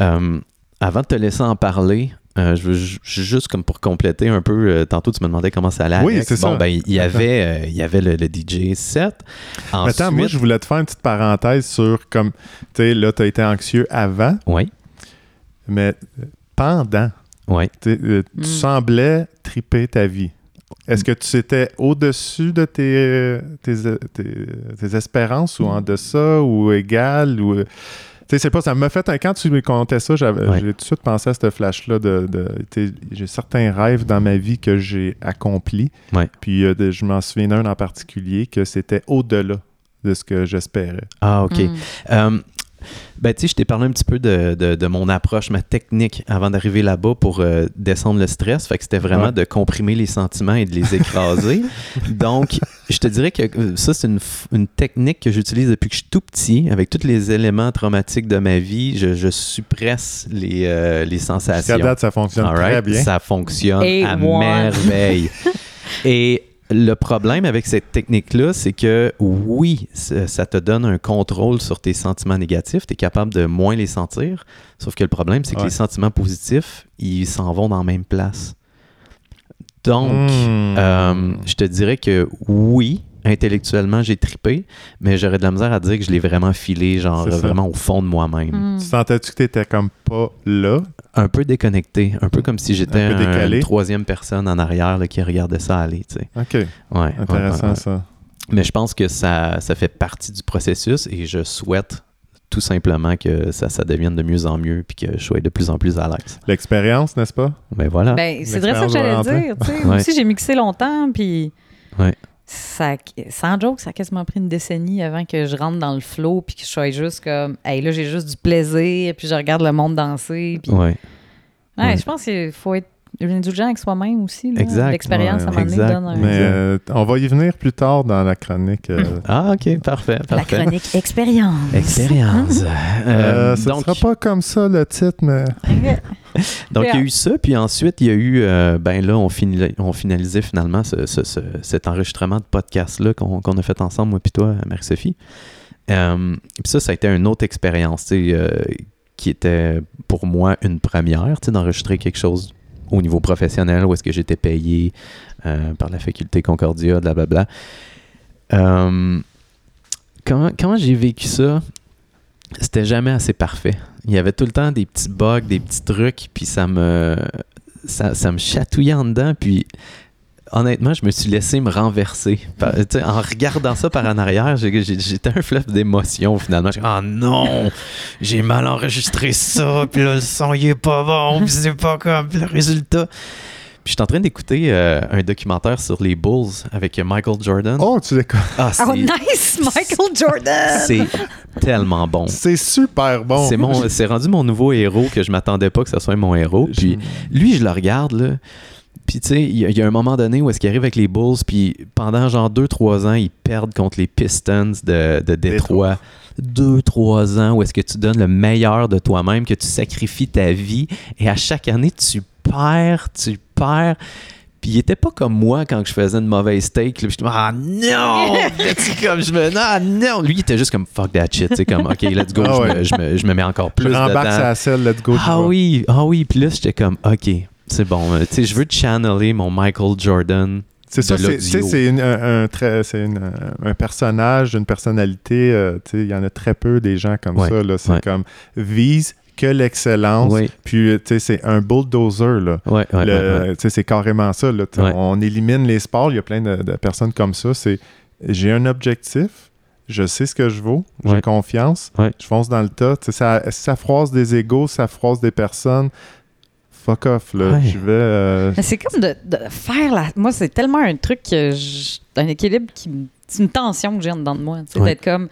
Euh, avant de te laisser en parler, euh, je veux ju- juste comme pour compléter un peu, euh, tantôt tu me demandais comment ça allait. Oui, c'est bon, ça. Ben, il y avait, euh, il y avait le, le DJ set. Ensuite, Attends, moi, je voulais te faire une petite parenthèse sur comme, tu sais, là, tu as été anxieux avant, Oui, mais pendant, oui. tu Mm. semblais triper ta vie. Est-ce que tu étais au-dessus de tes, tes, tes- tes espérances ou en deçà ou égal ou. Tu sais, c'est pas, ça m'a fait un. Quand tu me contais ça, Ouais. j'ai tout de suite pensé à ce flash-là de. j'ai certains rêves dans ma vie que j'ai accomplis. Ouais. Puis euh, de- je m'en souviens d'un en particulier que c'était au-delà de ce que j'espérais. Ah, OK. Mm. Euh, ben, tu sais, je t'ai parlé un petit peu de, de- de mon approche, ma technique avant d'arriver là-bas pour euh, descendre le stress. Fait que c'était vraiment Ouais. de comprimer les sentiments et de les écraser. [LAUGHS] Donc, je te dirais que euh, ça, c'est une, une technique que j'utilise depuis que je suis tout petit, avec tous les éléments traumatiques de ma vie. Je, je suppresse les, euh, les Jusqu'à sensations. date, ça fonctionne All très bien. Ça fonctionne Et à merveille. [LAUGHS] Et le problème avec cette technique-là, c'est que oui, ça te donne un contrôle sur tes sentiments négatifs. Tu es capable de moins les sentir. Sauf que le problème, c'est que Ouais. les sentiments positifs, ils s'en vont dans la même place. Donc, Hmm. euh, je te dirais que oui, intellectuellement, j'ai tripé, mais j'aurais de la misère à dire que je l'ai vraiment filé, genre vraiment au fond de moi-même. Mm. Tu sentais-tu que tu étais comme pas là? Un peu déconnecté, un peu comme si j'étais Un un- une troisième personne en arrière là, qui regardait ça aller. tu sais. OK, Ouais, intéressant ouais, ouais. ça. Mais je pense que ça, ça fait partie du processus et je souhaite tout simplement que ça, ça devienne de mieux en mieux puis que je sois de plus en plus à l'aise. L'expérience, n'est-ce pas? Ben voilà. Ben, c'est vrai ça que j'allais dire. tu sais. [LAUGHS] Ouais. Moi aussi, j'ai mixé longtemps, puis. Ouais. Ça, sans joke, ça a quasiment pris une décennie avant que je rentre dans le flow puis que je sois juste comme, hey, là, j'ai juste du plaisir, puis je regarde le monde danser. Puis... ouais. Ouais, Ouais. je pense qu'il faut être indulgent avec soi-même aussi. là. Exact. L'expérience, à un Ouais, moment donné, donne un... Mais euh, on va y venir plus tard dans la chronique. euh. [LAUGHS] Ah, ok, parfait. La chronique expérience. Expérience. Euh, Euh, ce donc, sera pas comme ça le titre, mais [LAUGHS] donc, il y a eu ça, puis ensuite, il y a eu, euh, ben là, on, finali- on finalisait finalement ce- ce- ce- cet enregistrement de podcast-là qu'on qu'on a fait ensemble, moi puis toi, Marie-Sophie. Euh, puis ça, ça a été une autre expérience, tu sais, euh, qui était pour moi une première, tu sais, d'enregistrer quelque chose au niveau professionnel, où est-ce que j'étais payé euh, par la faculté Concordia, blablabla. Euh, comment comment j'ai vécu ça? C'était jamais assez parfait. Il y avait tout le temps des petits bugs, des petits trucs, puis ça me ça, ça me chatouillait en dedans, puis honnêtement, je me suis laissé me renverser. Par- en regardant ça par en arrière, j'étais un fleuve d'émotions finalement. Ah non, j'ai mal enregistré ça, puis là, le son il est pas bon, puis c'est pas comme le résultat. Puis je suis en train d'écouter euh, un documentaire sur les Bulls avec Michael Jordan. oh, tu l'écoutes. Ah, Oh, nice, [LAUGHS] Michael Jordan! c'est tellement bon. C'est super bon. C'est mon, c'est rendu mon nouveau héros que je m'attendais pas que ce soit mon héros. Puis lui, je le regarde là. Puis tu sais, il y, a- il y a un moment donné où est-ce qu'il arrive avec les Bulls, puis pendant genre 2-3 ans, ils perdent contre les Pistons de, de Détroit. 2-3 ans où est-ce que tu donnes le meilleur de toi-même, que tu sacrifies ta vie, et à chaque année, tu perds, tu perds. Puis il était pas comme moi quand je faisais une mauvaise take. Là, puis j'étais ah non! [LAUGHS] [LAUGHS] Comme je me ah non! Lui, il était juste comme fuck that shit. Tu sais, comme ok, let's go, Ah je, ouais. me, je, me, je me mets encore Je plus rembarque dedans. sa selle, let's go. tu Ah vois. oui, ah oui. Puis là, j'étais comme, OK, c'est bon. Euh, Tu sais, je veux channeler mon Michael Jordan. C'est ça, c'est- tu sais, l'audio. c'est une- un, euh, un personnage, une personnalité. euh, Il y en a très peu des gens comme Ouais, ça. C'est ouais. comme vise que l'excellence. Oui, Puis, tu sais, c'est un bulldozer. Là. C'est carrément ça. là. On élimine les sports. Il y a plein de, de personnes comme ça. C'est j'ai un objectif. Je sais ce que je vaux. J'ai confiance. Je fonce dans le tas. Ça, ça froisse des égaux, ça froisse des personnes. Fuck off. Là. Ouais. Je vais. euh, Mais c'est comme de, de faire la. Moi, c'est tellement un truc que je- un équilibre qui. C'est une tension que j'ai en dedans de moi. Tu sais, Ouais. d'être comme.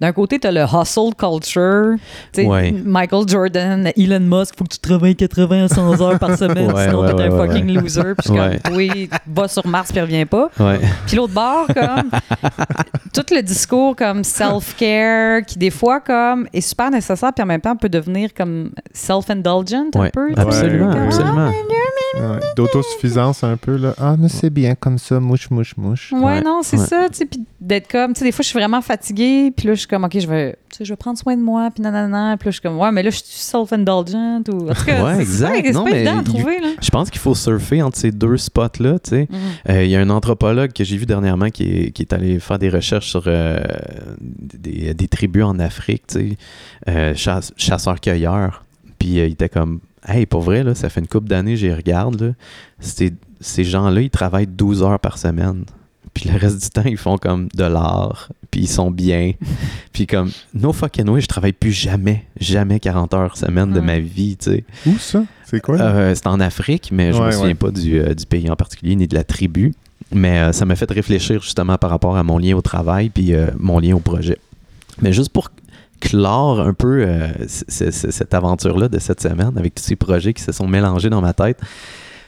D'un côté, t'as le hustle culture. Tu Ouais. Michael Jordan, Elon Musk, faut que tu travailles 80 à 100 heures par semaine, [LAUGHS] Ouais, sinon ouais, t'es un ouais, fucking ouais. loser. Puis comme, oui, va sur Mars puis reviens pas. Ouais. Puis l'autre bord, comme, [LAUGHS] tout le discours comme self-care, qui des fois, comme, est super nécessaire, puis en même temps peut devenir comme self-indulgent un Ouais. peu. tu. Absolument, absolument. Ouais, D'autosuffisance un peu, là. Ah, mais c'est bien comme ça, mouche, mouche, mouche. Ouais, Ouais, non, c'est ouais. ça, tu sais, puis d'être comme, tu sais, des fois, je suis vraiment fatiguée, puis là, je suis comme, OK, je vais, tu sais, je vais prendre soin de moi, puis nanana, puis là, je suis comme, ouais, mais là, je suis self-indulgent, ou, en tout cas, Ouais, exact. c'est pas évident à trouver, là. Je pense qu'il faut surfer entre ces deux spots-là, tu sais. Mhm. Euh, Il y a un anthropologue que j'ai vu dernièrement qui est, qui est allé faire des recherches sur euh, des, des tribus en Afrique, tu sais, euh, chasse- chasseurs-cueilleurs. Puis il était comme, hey, pour vrai, là, ça fait une couple d'années, j'y regarde, là. Ces gens-là, ils travaillent 12 heures par semaine. Puis le reste du temps, ils font comme de l'art, puis ils sont bien. [LAUGHS] puis comme, no fucking way, je travaille plus jamais, jamais 40 heures semaine de ma vie, tu sais. Où ça? C'est quoi? Euh, c'est en Afrique, mais je Ouais, me souviens ouais. pas du, euh, du pays en particulier ni de la tribu. Mais euh, ça m'a fait réfléchir justement par rapport à mon lien au travail puis mon lien au projet. Mais juste pour clore un peu cette aventure-là de cette semaine avec tous ces projets qui se sont mélangés dans ma tête.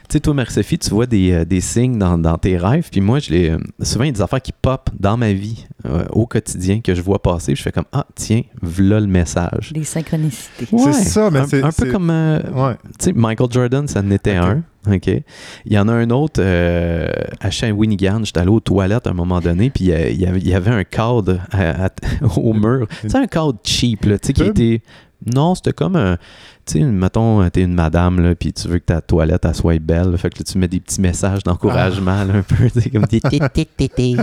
Tu sais, toi, Marie-Sophie, tu vois des, euh, des signes dans, dans tes rêves, puis moi, je les, euh, souvent, il y a des affaires qui pop dans ma vie euh, au quotidien que je vois passer, puis je fais comme Ah, tiens, voilà le message. Des synchronicités. Ouais, ça, mais un, c'est- un peu c'est- comme euh, Ouais. tu sais, Michael Jordan, ça en était un. OK? Il y en a un autre euh, à Shawinigan. J'étais allé aux toilettes à un moment donné, puis il y avait- il y avait un cadre à- à- [LAUGHS] au mur. C'est un cadre cheap, là, tu sais, qui était. Non, c'était comme un. Tu sais, mettons, t'es une madame, là, puis tu veux que ta toilette, elle soit belle. là, fait que là, tu mets des petits messages d'encouragement, là, un peu, tu sais, comme des. [LAUGHS]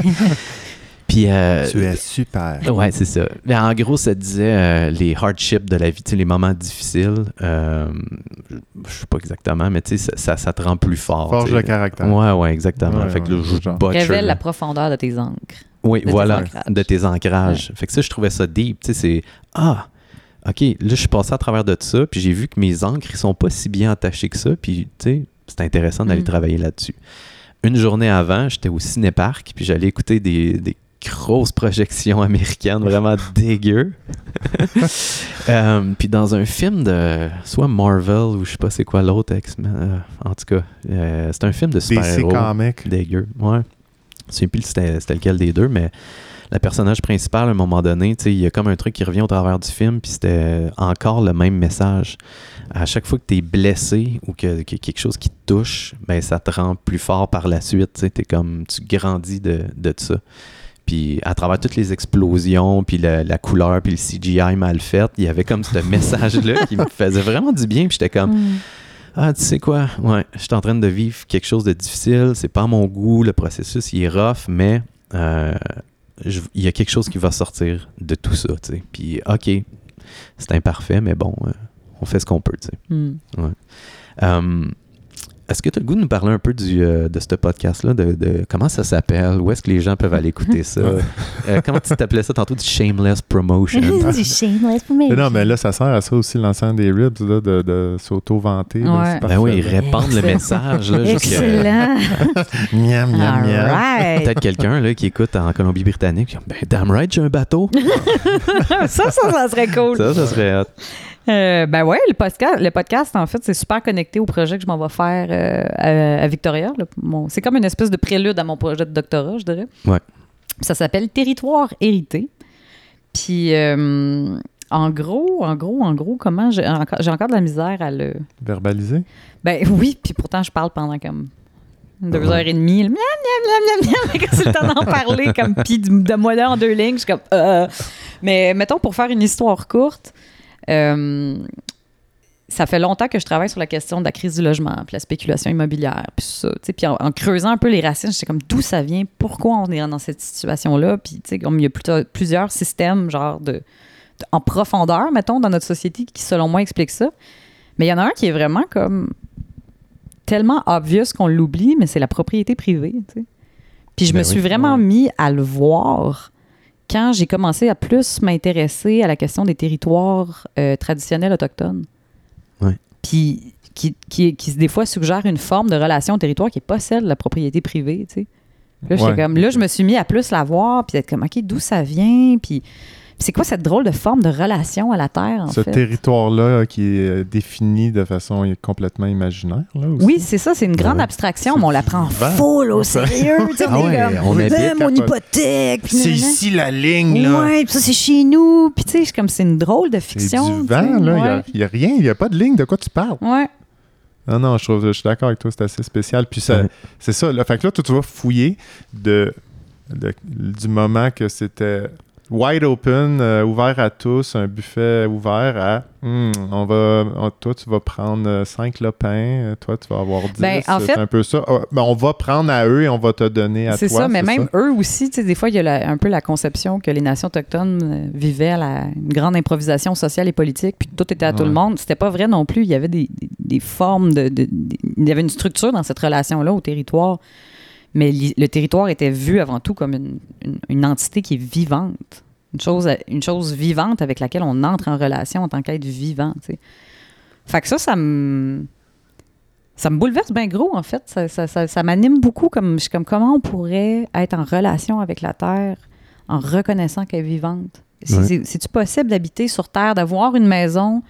Puis. euh, Tu es super. Ouais, c'est ça. Mais en gros, ça disait euh, les hardships de la vie, tu sais, les moments difficiles. euh, je sais pas exactement, mais tu sais, ça, ça, ça te rend plus fort. Forge tu sais. le caractère. Ouais, ouais, exactement. Ouais, fait que là, ouais, je genre. butcher, Révèle là. la profondeur de tes encres. Oui, de voilà, de tes ancrages. Fait que ça, je trouvais ça deep. Tu sais, c'est Ah, OK, là, je suis passé à travers de ça, puis j'ai vu que mes encres, ils sont pas si bien attachés que ça, puis, tu sais, c'est intéressant d'aller Mm. travailler là-dessus. Une journée avant, j'étais au cinéparc, puis j'allais écouter des, des grosses projections [LAUGHS] américaines vraiment [LAUGHS] dégueu. [LAUGHS] Euh, puis dans un film de soit Marvel ou je sais pas c'est quoi l'autre X-Men, euh, en tout cas, euh, c'est un film de DC super-héros Comics. dégueu. Ouais. Je sais plus c'était lequel des deux, mais le personnage principal, à un moment donné, il y a comme un truc qui revient au travers du film, puis c'était encore le même message. À chaque fois que tu es blessé ou que, que quelque chose qui te touche, ben ça te rend plus fort par la suite. Tu sais, t'es comme tu grandis de, de ça. Puis à travers toutes les explosions, puis la, la couleur, puis le CGI mal fait, il y avait comme ce [LAUGHS] message-là qui me faisait vraiment du bien. Puis j'étais comme, Mm. ah, tu sais quoi? Ouais, je suis en train de vivre quelque chose de difficile. C'est pas à mon goût. Le processus, il est rough, mais euh, il y a quelque chose qui va sortir de tout ça, tu sais. Puis, OK, c'est imparfait, mais bon, euh, on fait ce qu'on peut, tu sais. Mm. Euh, est-ce que tu as le goût de nous parler un peu du, euh, de ce podcast-là, de, de comment ça s'appelle, où est-ce que les gens peuvent aller écouter ça? Euh, comment tu t'appelais ça tantôt, du shameless promotion? [LAUGHS] du shameless Mais non, mais là, ça sert à ça aussi, l'ensemble des ribs, là, de, de s'auto-vanter. Ouais. ben oui, répandre le [LAUGHS] message. Là, Excellent. [LAUGHS] Miam, miam, All miam. right. Peut-être quelqu'un là, qui écoute en Colombie-Britannique, qui dit, ben damn right, j'ai un bateau. ça, ça, ça serait cool. ça, ça serait hot. Euh, ben ouais, le podcast, le podcast, en fait, c'est super connecté au projet que je m'en vais faire euh, à, à Victoria. c'est comme une espèce de prélude à mon projet de doctorat, je dirais. Ouais. Ça s'appelle Territoire hérité. Puis, euh, en gros, en gros, en gros, comment j'ai encore, j'ai encore de la misère à le. Verbaliser? Ben oui, puis pourtant, je parle pendant comme deux Ouais. heures et demie. là, Miam, miam, miam, miam, miam. [LAUGHS] Quand c'est le temps d'en parler, comme, puis de, de moi là en deux lignes, je suis comme. euh. Mais mettons, pour faire une histoire courte, euh, ça fait longtemps que je travaille sur la question de la crise du logement, puis la spéculation immobilière, puis ça. Puis en, en creusant un peu les racines, j'étais comme d'où ça vient, pourquoi on est dans cette situation-là? Puis comme il y a plutôt- plusieurs systèmes, genre de, de- en profondeur, mettons, dans notre société qui, selon moi, expliquent ça. Mais il y en a un qui est vraiment comme tellement obvious qu'on l'oublie, mais c'est la propriété privée. Puis je Ben me oui, suis vraiment ouais. mis à le voir quand j'ai commencé à plus m'intéresser à la question des territoires euh, traditionnels autochtones. Ouais. Puis qui, qui, qui, des fois suggère une forme de relation au territoire qui n'est pas celle de la propriété privée. tu sais. Là, Ouais. comme, là, je me suis mis à plus la voir, puis être comme, OK, d'où ça vient? Puis c'est quoi cette drôle de forme de relation à la Terre, en Ce territoire-là euh, qui est euh, défini de façon complètement imaginaire. Là, aussi. Oui, c'est ça, c'est une grande Ouais. abstraction, mais on la prend full au sérieux. Ah on est comme, on mon hypothèque. C'est ici la ligne, là. Ouais, puis ça, c'est chez nous. Puis tu sais, comme, c'est une drôle de C'est fiction. du vent, là. ouais. Il n'y a, rien. Il n'y a pas de ligne. De quoi tu parles? Ouais. Non, non, je, trouve, je suis d'accord avec toi. C'est assez spécial. Puis ça, c'est ça. Là, fait que là, toi, tu vas fouiller de, de- du moment que c'était wide open, euh, ouvert à tous, un buffet ouvert à Hmm, on va, on- toi, tu vas prendre 5 lopins, euh, toi, tu vas avoir 10. Ben, en c'est fait- un peu ça. Ah, ben, on va prendre à eux et on va te donner à toi. C'est ça, mais même ça? eux aussi, tu sais, des fois, il y a la- un peu la conception que les nations autochtones euh, vivaient à la, une grande improvisation sociale et politique, puis tout était à tout le monde. C'était pas vrai non plus. Il y avait des, des- des formes de, de- de- Il y avait une structure dans cette relation-là au territoire, mais le territoire était vu avant tout comme une, une- une entité qui est vivante. Une chose, une chose vivante avec laquelle on entre en relation en tant qu'être vivant. Fait que ça, ça me ça me bouleverse bien gros, en fait. Ça, ça- ça- ça m'anime beaucoup. Comme, je suis comme comment on pourrait être en relation avec la Terre en reconnaissant qu'elle est vivante? Ouais. C'est-tu possible d'habiter sur Terre, d'avoir une maison,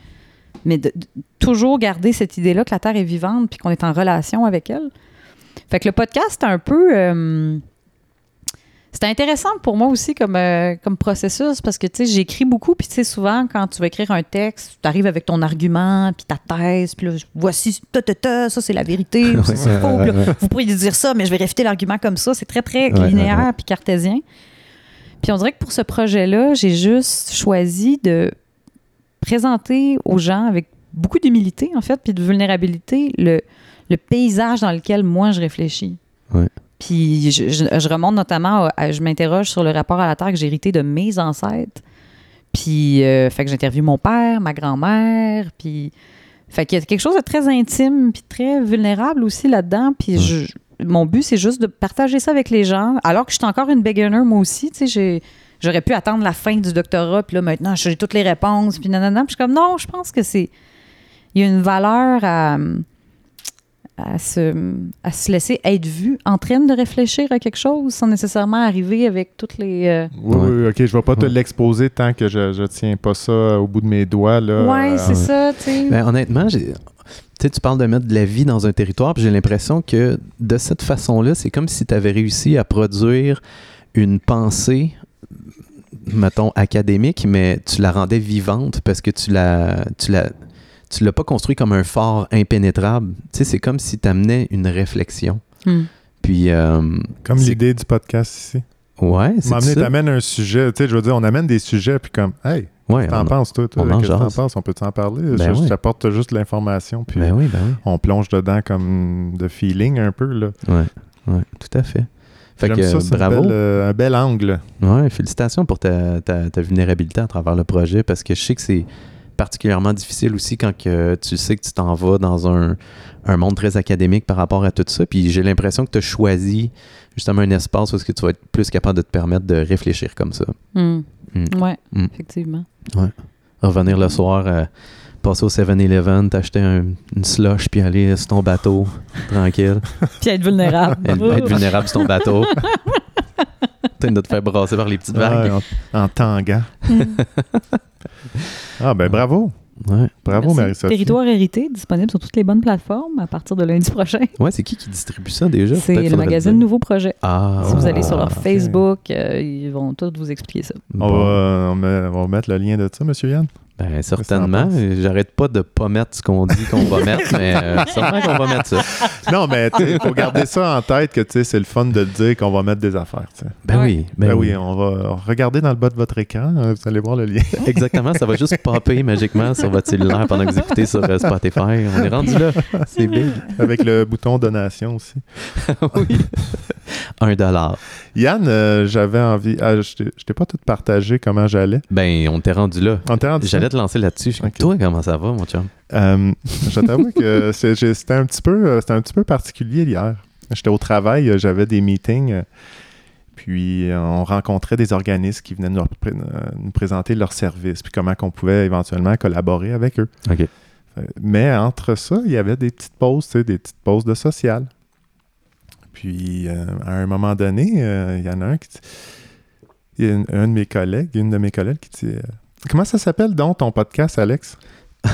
mais de, de toujours garder cette idée-là que la Terre est vivante puis qu'on est en relation avec elle? Fait que le podcast, c'est un peu. euh, c'était intéressant pour moi aussi comme, euh, comme processus parce que, tu sais, j'écris beaucoup, puis tu sais, souvent, quand tu vas écrire un texte, tu arrives avec ton argument, puis ta thèse, puis là, voici, ta, ta, ta, ça, c'est la vérité, [LAUGHS] c'est faux, là, vous pourriez dire ça, mais je vais réfuter l'argument comme ça. C'est très, très linéaire puis cartésien. Puis on dirait que pour ce projet-là, j'ai juste choisi de présenter aux gens avec beaucoup d'humilité, en fait, puis de vulnérabilité, le, le paysage dans lequel moi je réfléchis. Ouais. Puis je, je- je remonte notamment, à- je m'interroge sur le rapport à la terre que j'ai hérité de mes ancêtres. Puis, euh, fait que j'interviewe mon père, ma grand-mère, puis... Fait qu'il y a quelque chose de très intime puis très vulnérable aussi là-dedans. Puis Ouais. je- mon but, c'est juste de partager ça avec les gens. Alors que je suis encore une beginner, moi aussi. Tu sais, j'aurais pu attendre la fin du doctorat, puis là, maintenant, j'ai toutes les réponses, puis nanana. Puis je suis comme, non, je pense que c'est. Il y a une valeur à, à, se, à se laisser être vu en train de réfléchir à quelque chose sans nécessairement arriver avec toutes les. euh, Oui, Ouais. oui, ok, je vais pas te Ouais. l'exposer tant que je, je tiens pas ça au bout de mes doigts. Là, Ouais, Euh, c'est ça, tu sais. Ben, honnêtement, j'ai- tu sais, tu parles de mettre de la vie dans un territoire, puis j'ai l'impression que de cette façon-là, c'est comme si tu avais réussi à produire une pensée, mettons, académique, mais tu la rendais vivante parce que tu la, tu la, tu l'as pas construit comme un fort impénétrable. Tu sais, c'est comme si tu amenais une réflexion. Hmm. Puis, euh, Comme l'idée du podcast ici. Ouais, c'est ça. t'amènes un sujet, tu sais, je veux dire, on amène des sujets, puis comme, hey, Ouais, t'en penses, toi, qu'est-ce que t'en penses, on peut t'en parler? Ben oui. J'apporte juste l'information, puis Ben oui, ben oui. on plonge dedans comme de feeling un peu, là. Ouais, ouais, tout à fait. Fait J'aime que ça, bravo. belle, euh, un bel angle. Ouais, félicitations pour ta, ta- ta vulnérabilité à travers le projet parce que je sais que c'est particulièrement difficile aussi quand que tu sais que tu t'en vas dans un, un monde très académique par rapport à tout ça. Puis j'ai l'impression que tu as choisi justement un espace où est-ce que tu vas être plus capable de te permettre de réfléchir comme ça. Hmm. Hmm. Ouais, Hmm. effectivement. Revenir le soir, euh, passer au 7-Eleven, t'acheter un- une slush puis aller sur ton bateau [LAUGHS] tranquille. Puis être vulnérable. être, être vulnérable sur ton bateau. [LAUGHS] Peut-être de te faire brasser par les petites vagues. Ouais, en, en tanguant. [LAUGHS] ah, ben bravo. Ouais. Bravo, Merci. Marie-Sophie. Territoire hérité, disponible sur toutes les bonnes plateformes à partir de lundi prochain. Ouais, c'est qui qui distribue ça déjà? C'est le magazine dire. Nouveau Projet. Ah, Si vous allez sur leur ok. Facebook, euh, ils vont tous vous expliquer ça. On, Bon. va, on, met- on va mettre le lien de ça, monsieur Yann? Ben, certainement. J'arrête pas de pas mettre ce qu'on dit qu'on va mettre, mais euh, [LAUGHS] sûrement qu'on va mettre ça. non, mais il faut garder ça en tête que tu sais, c'est le fun de le dire qu'on va mettre des affaires. tu sais. Ben oui, ben, Ben, oui. oui, on va regarder dans le bas de votre écran, euh, vous allez voir le lien. [LAUGHS] Exactement, ça va juste popper magiquement sur votre cellulaire pendant que vous écoutez sur euh, Spotify. On est rendu là. [LAUGHS] C'est big. avec le bouton donation aussi. oui. Un dollar. Yann, euh, j'avais envie. ah, je t'ai- je t'ai pas tout partagé comment j'allais. Ben, on t'est rendu là. On rendu J'allais te lancer là-dessus. Je suis comme, Ok. Toi, comment ça va, mon chum? Euh, [LAUGHS] je t'avoue que c'est- j'ai- c'était un petit peu euh, c'était un petit peu particulier hier. J'étais au travail, euh, j'avais des meetings, euh, puis euh, on rencontrait des organismes qui venaient nous, repré- euh, nous présenter leurs services, puis comment qu'on pouvait éventuellement collaborer avec eux. OK. Euh, Mais entre ça, il y avait des petites pauses, tu sais, des petites pauses de social. Puis euh, à un moment donné, euh, il y en a un qui il y a une- un de mes collègues, une de mes collègues qui dit euh, Comment ça s'appelle donc ton podcast, Alex? [LAUGHS]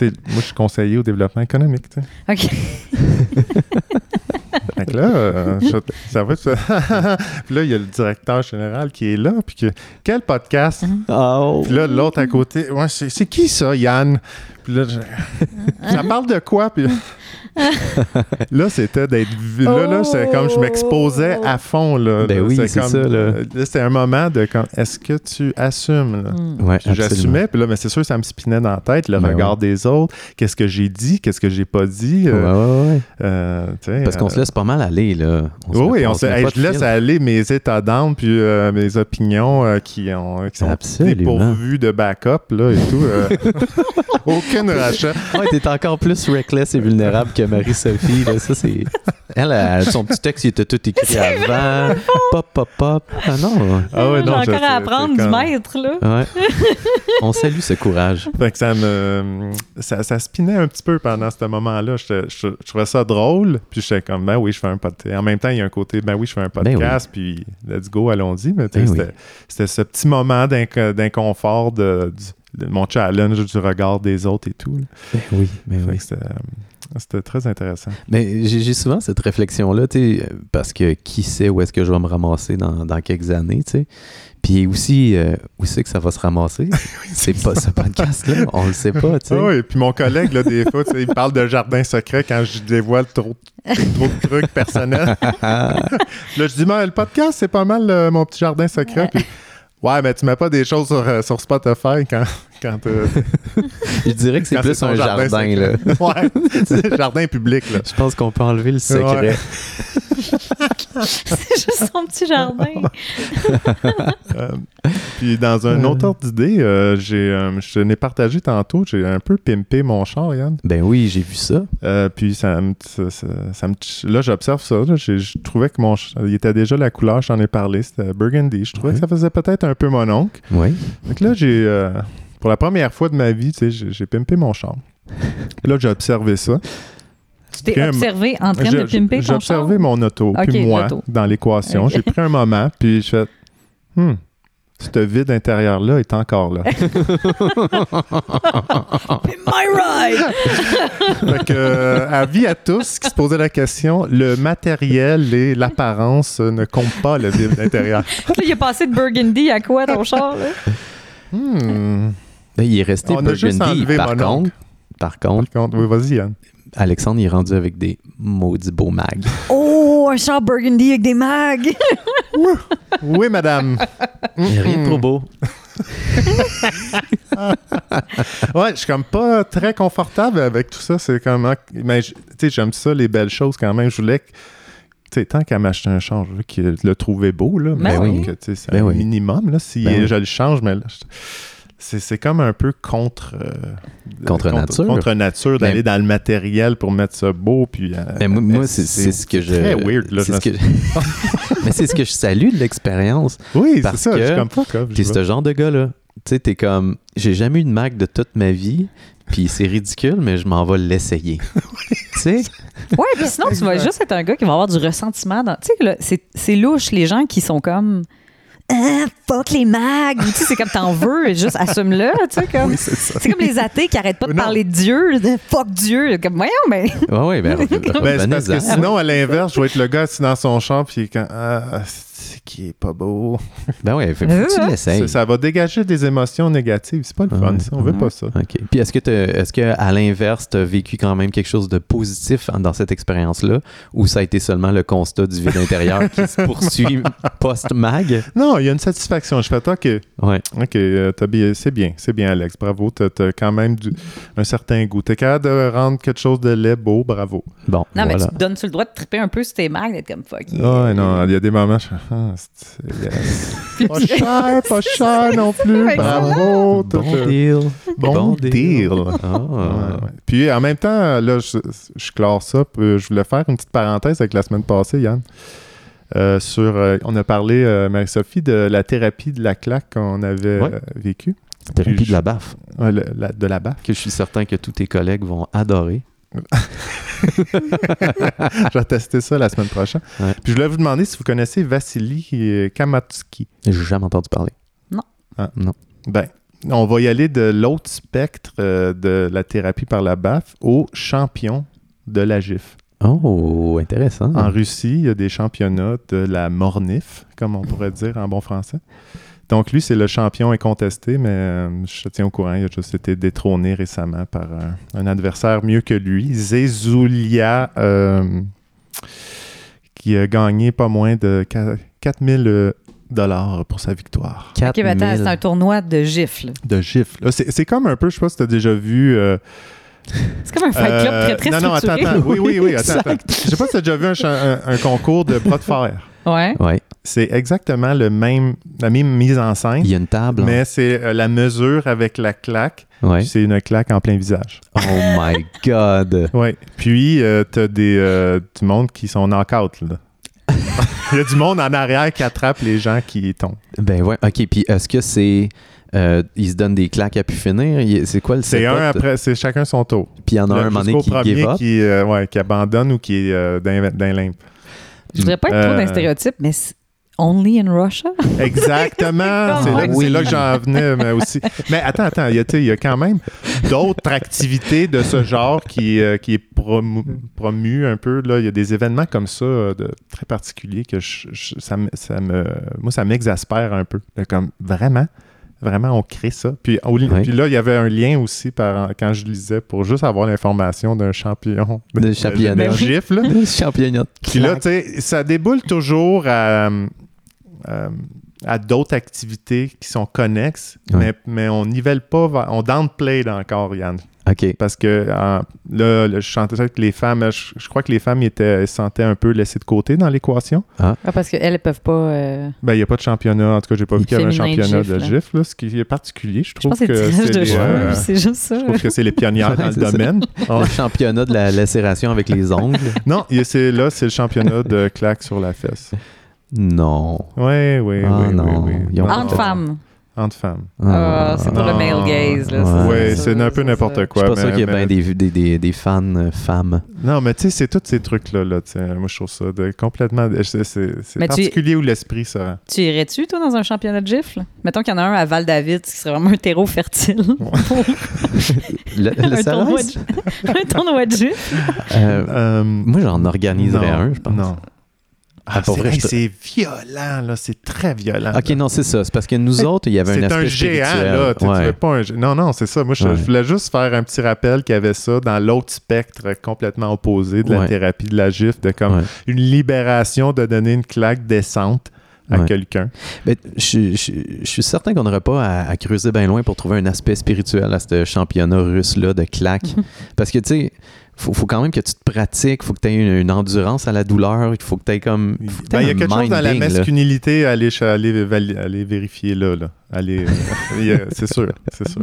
Moi, je suis conseiller au développement économique. OK. [LAUGHS] Fait que là, euh, je- ça va. ça- [LAUGHS] puis là, il y a le directeur général qui est là. Puis que, quel podcast? Oh. Puis là, l'autre à côté, ouais, c'est, c'est qui ça, Yann? Puis là, je- ça parle de quoi? Puis là, c'était d'être vu. Là, là, c'est comme je m'exposais à fond. Là, Ben Là, oui, c'est ça, là. euh, c'était un moment de comme, est-ce que tu assumes? là? Ouais, absolument. J'assumais, puis là, mais c'est sûr, ça me spinait dans la tête, le Ben regard ouais. des autres, qu'est-ce que j'ai dit, qu'est-ce que j'ai pas dit? Ouais, euh, ouais, ouais. euh, Parce qu'on euh, se laisse pas mal aller, là. oui, on se hey, je laisse aller mes états d'âme puis euh, mes opinions euh, qui, ont, qui sont Absolument. dépourvues de backup là, et tout. euh, [LAUGHS] aucun rachat. Ouais, t'es encore plus reckless et vulnérable que Marie-Sophie. là. Ça, c'est... Elle, elle, son petit texte, il était tout écrit avant. Pop, pop, pop. Ah non. Ah ouais, J'ai non, je encore sais, à apprendre du maître, là. Ouais. On salue ce courage. Fait que ça me. Ça, ça spinait un petit peu pendant ce moment-là. J'étais- Je, je trouvais ça drôle. Puis j'étais comme, ben oui, je fais un podcast. En même temps, il y a un côté, ben oui, je fais un Ben podcast. Puis let's go, allons-y. Mais tu sais, Ben oui. c'était c'était ce petit moment d'inc- d'inconfort de, mon challenge du regard des autres et tout. là. Ben oui, ben Fait oui. C'était, très intéressant. Mais j'ai souvent cette réflexion-là, parce que qui sait où est-ce que je vais me ramasser dans, dans quelques années, tu sais. Puis aussi, euh, où c'est que ça va se ramasser? [LAUGHS] c'est pas ce podcast-là, on le sait pas, tu sais. Oui, puis mon collègue, là, des fois, il parle de jardin secret quand je dévoile trop, trop de trucs personnels. [LAUGHS] là, je dis, mais le podcast, c'est pas mal euh, mon petit jardin secret. [LAUGHS] Puis, ouais, mais tu mets pas des choses sur, euh, sur Spotify quand, quand, euh, [LAUGHS] Je dirais que c'est plus un jardin, secret. là. [LAUGHS] ouais, c'est jardin public, là. Je pense qu'on peut enlever le secret. [LAUGHS] c'est juste son petit jardin. Euh, puis dans un autre ordre d'idée, euh, j'ai, euh, je n'ai partagé tantôt, j'ai un peu pimpé mon char, Yann. Ben oui, j'ai vu ça. Euh, puis ça, me- ça, ça- ça me, là, j'observe ça. là. J'ai- je trouvais que mon, il était déjà la couleur, j'en ai parlé, c'était burgundy. Je trouvais Ouais. que ça faisait peut-être un peu mon oncle. Oui. Donc là, j'ai, euh, pour la première fois de ma vie, tu sais, j'ai, j'ai pimpé mon char. [LAUGHS] Là, j'ai observé ça. Tu t'es Quand- observé en train Je- de pimper J'ai ton observé char? mon auto, puis moi, dans l'équation. J'ai pris un moment, puis je fais Hmm, ce vide intérieur-là est encore là. [LAUGHS] My ride! [LAUGHS] fait que, euh, avis à tous qui se posaient la question, le matériel et l'apparence euh, ne comptent pas le vide intérieur. Il a passé de Burgundy à quoi ton char? Là? Hmm. Ben, il est resté On a juste enlevé Par mon contre, oncle. par contre, Par contre, oui, vas-y, Yann. Alexandre il est rendu avec des maudits beaux mags. [LAUGHS] Oh, un char Burgundy avec des mags! [LAUGHS] Oui, madame. Il y a rien de trop beau. [LAUGHS] Ouais, je suis comme pas très confortable avec tout ça. C'est comme. Mais je- tu sais, j'aime ça, les belles choses quand même. Je voulais que. Tu sais, tant qu'à m'acheter un veux qu'il le trouver beau, là. Ben mais oui. que, tu sais, c'est Ben un oui. minimum, là. Si Ben oui. je le change, mais là, je- c'est, c'est comme un peu contre. euh, Contre nature. Contre nature d'aller dans le matériel pour mettre ça beau. Puis, euh, Mais moi, moi, c'est c'est ce que je. très weird, là. ce que- [LAUGHS] Mais c'est ce que je salue de l'expérience. Oui, c'est parce ça. que Je suis comme pas comme. T'es ce genre de gars-là. Tu sais, t'es comme. J'ai jamais eu de Mac de toute ma vie. Puis c'est ridicule, mais je m'en vais l'essayer. [LAUGHS] tu sais? Ouais, puis sinon, tu vas juste être un gars qui va avoir du ressentiment. dans- Tu sais, là, c'est c'est louche, les gens qui sont comme. Ah, fuck les mags! Tu sais, c'est comme t'en veux, juste assume-le, tu sais, comme. Oui, c'est ça. C'est comme les athées qui arrêtent pas de Non. parler de Dieu, de fuck Dieu. Comme, voyons, mais. Ouais, ouais, ben, [LAUGHS] Ben, c'est parce que sinon, à l'inverse, je vais être le gars assis dans son champ, puis quand. Ah, c'est qui est pas beau. Ben ouais, faut, faut que tu l'essayes. Ça, ça va dégager des émotions négatives. C'est pas le Ah fun, ouais. ça. On veut Ouais. pas ça. OK. Puis est-ce que, est-ce que à l'inverse, tu as vécu quand même quelque chose de positif dans cette expérience-là? Ou ça a été seulement le constat du vide intérieur qui se poursuit [LAUGHS] post-mag? Non, il y a une satisfaction. Je fais toi que. Ouais. Ok, euh, t'as bien- c'est bien, c'est bien, Alex. Bravo. T'as as quand même du- un certain goût. T'es capable de rendre quelque chose de laid beau. Bravo. Bon, Non, mais tu te donnes-tu le droit de triper un peu sur tes mags, d'être comme fuck. Ah, non, il y a des moments. Je fais, ah, yes. [LAUGHS] pas cher, pas [LAUGHS] cher non plus. Bravo. Bon deal. Bon, Bon deal. deal. Ah. Ouais, ouais. Puis en même temps, là, je, je clore ça. Je voulais faire une petite parenthèse avec la semaine passée, Yann. Euh, sur, euh, on a parlé, euh, Marie-Sophie, de la thérapie de la claque qu'on avait Ouais. euh, vécue. Thérapie de la baffe, Ouais, le- la- de la baffe. que je suis certain que tous tes collègues vont adorer. [LAUGHS] Je vais tester ça la semaine prochaine. Ouais. Puis je voulais vous demander si vous connaissez Vassili euh, Kamatsky. J'ai jamais entendu parler. Ben, on va y aller de l'autre spectre euh, de la thérapie par la baffe au champion de la GIF. Oh, intéressant. En Russie, il y a des championnats de la mornif, comme on pourrait dire en bon français. Donc lui, c'est le champion incontesté, mais euh, je te tiens au courant, il a juste été détrôné récemment par un, un adversaire mieux que lui, Zezoulia, euh, qui a gagné pas moins de qua- 4000 euh, dollars pour sa victoire. Ok, mais attends, 4000. c'est un tournoi de gifles. De gifle. Là, C'est c'est comme un peu, je sais pas si tu as déjà vu... euh, C'est comme un fight club euh, très, très non, non, attends, structuré. attends. Oui, oui, oui, attends, attends. Je sais pas si tu as déjà vu un, cha- un- un concours de bras de fer. Ouais. Ouais. C'est exactement le même, la même mise en scène, Il y a une table. hein? mais c'est euh, la mesure avec la claque. Ouais. C'est une claque en plein visage. Oh my God. Ouais. Puis, euh, t'as des, euh, du monde qui sont knock-out, là. [LAUGHS] Il y a du monde en arrière qui attrape les gens qui tombent. Ben ouais. OK. Puis est-ce que c'est. Euh, ils se donnent des claques à pu finir? C'est quoi le C'est un après, c'est chacun son tour. Puis il y en a un, un moment qui give up. qui, euh, ouais, qui abandonne ou qui est euh, dans, dans limpe. Je voudrais pas être trop Euh, d'un stéréotype, mais c'est only in Russia? [LAUGHS] Exactement. c'est là, Oui. c'est là que j'en venais mais aussi. Mais attends, attends, il y a, tu sais, il y a quand même d'autres activités de ce genre qui, euh, qui est promu, promu un peu. Là. Il y a des événements comme ça de, très particuliers que je- je- ça, me, ça me- moi, ça m'exaspère un peu. Comme vraiment, vraiment, on crée ça. Puis, puis là, il y avait un lien aussi par, quand je lisais pour juste avoir l'information d'un champion De [LAUGHS] championnat. de gifle. là. Championnat. de Puis là, tu sais, ça déboule toujours à, euh, à d'autres activités qui sont connexes, Ouais. mais, mais on nivelle pas, on downplay encore, Yann. OK. Parce que euh, là, là, je chantais ça que les femmes, je, je crois que les femmes étaient, se sentaient un peu laissées de côté dans l'équation. Ah, parce qu'elles ne peuvent pas. euh, Ben, il n'y a pas de championnat. En tout cas, j'ai pas vu qu'il y avait un de championnat de là. gifle, là, ce qui est particulier. Je Je trouve pense que c'est de euh, c'est juste ça. je trouve que c'est les pionnières dans le [LAUGHS] domaine. Ah, Le championnat de la lacération avec les ongles? non, c'est là, c'est le championnat de claque sur la fesse. Non. Oui, oui, Ah, oui, non. oui, oui. Ils ont- Non, Entre femmes. Entre femmes. Ah, c'est pour le non. male gaze. Là, Ouais. Oui, ça, c'est un peu ça, n'importe ça. Je quoi. suis pas sûr qu'il y mais- bien des, des, des, des fans euh, femmes. Non, mais tu sais, c'est tous ces trucs-là. Là, tu sais. moi, je trouve ça de- complètement. C'est tu- particulier où l'esprit se rend. Tu irais-tu, toi, dans un championnat de gifle? Mettons qu'il y en a un à Val-David, qui serait vraiment un terreau fertile. [LAUGHS] Le, le un, tournoi de, [LAUGHS] un tournoi de gifle? euh, Euh, moi, j'en organiserais non, un, je pense. Non. Ah, Ah, c'est hey, te- violent, là. C'est très violent. Ok, là. non, c'est ça. C'est parce que nous autres, il y avait un C'est aspect un géant, spirituel. là. Tu- tu Ouais. veux pas un gé- Non, non, c'est ça. Moi, je, Ouais. je voulais juste faire un petit rappel qu'il y avait ça dans l'autre spectre complètement opposé de la Ouais. thérapie de la gifle, de comme Ouais. une libération de donner une claque décente à Ouais. quelqu'un. Mais je, je- je suis certain qu'on n'aurait pas à, à creuser bien loin pour trouver un aspect spirituel à ce championnat russe-là de claque. [LAUGHS] Parce que, tu sais, faut, faut quand même que tu te pratiques, faut que tu aies une, une endurance à la douleur, il faut que tu aies comme. Ben, il y a quelque chose dans la masculinité à aller, vérifier là. là. Aller, euh, [LAUGHS] c'est sûr, c'est sûr.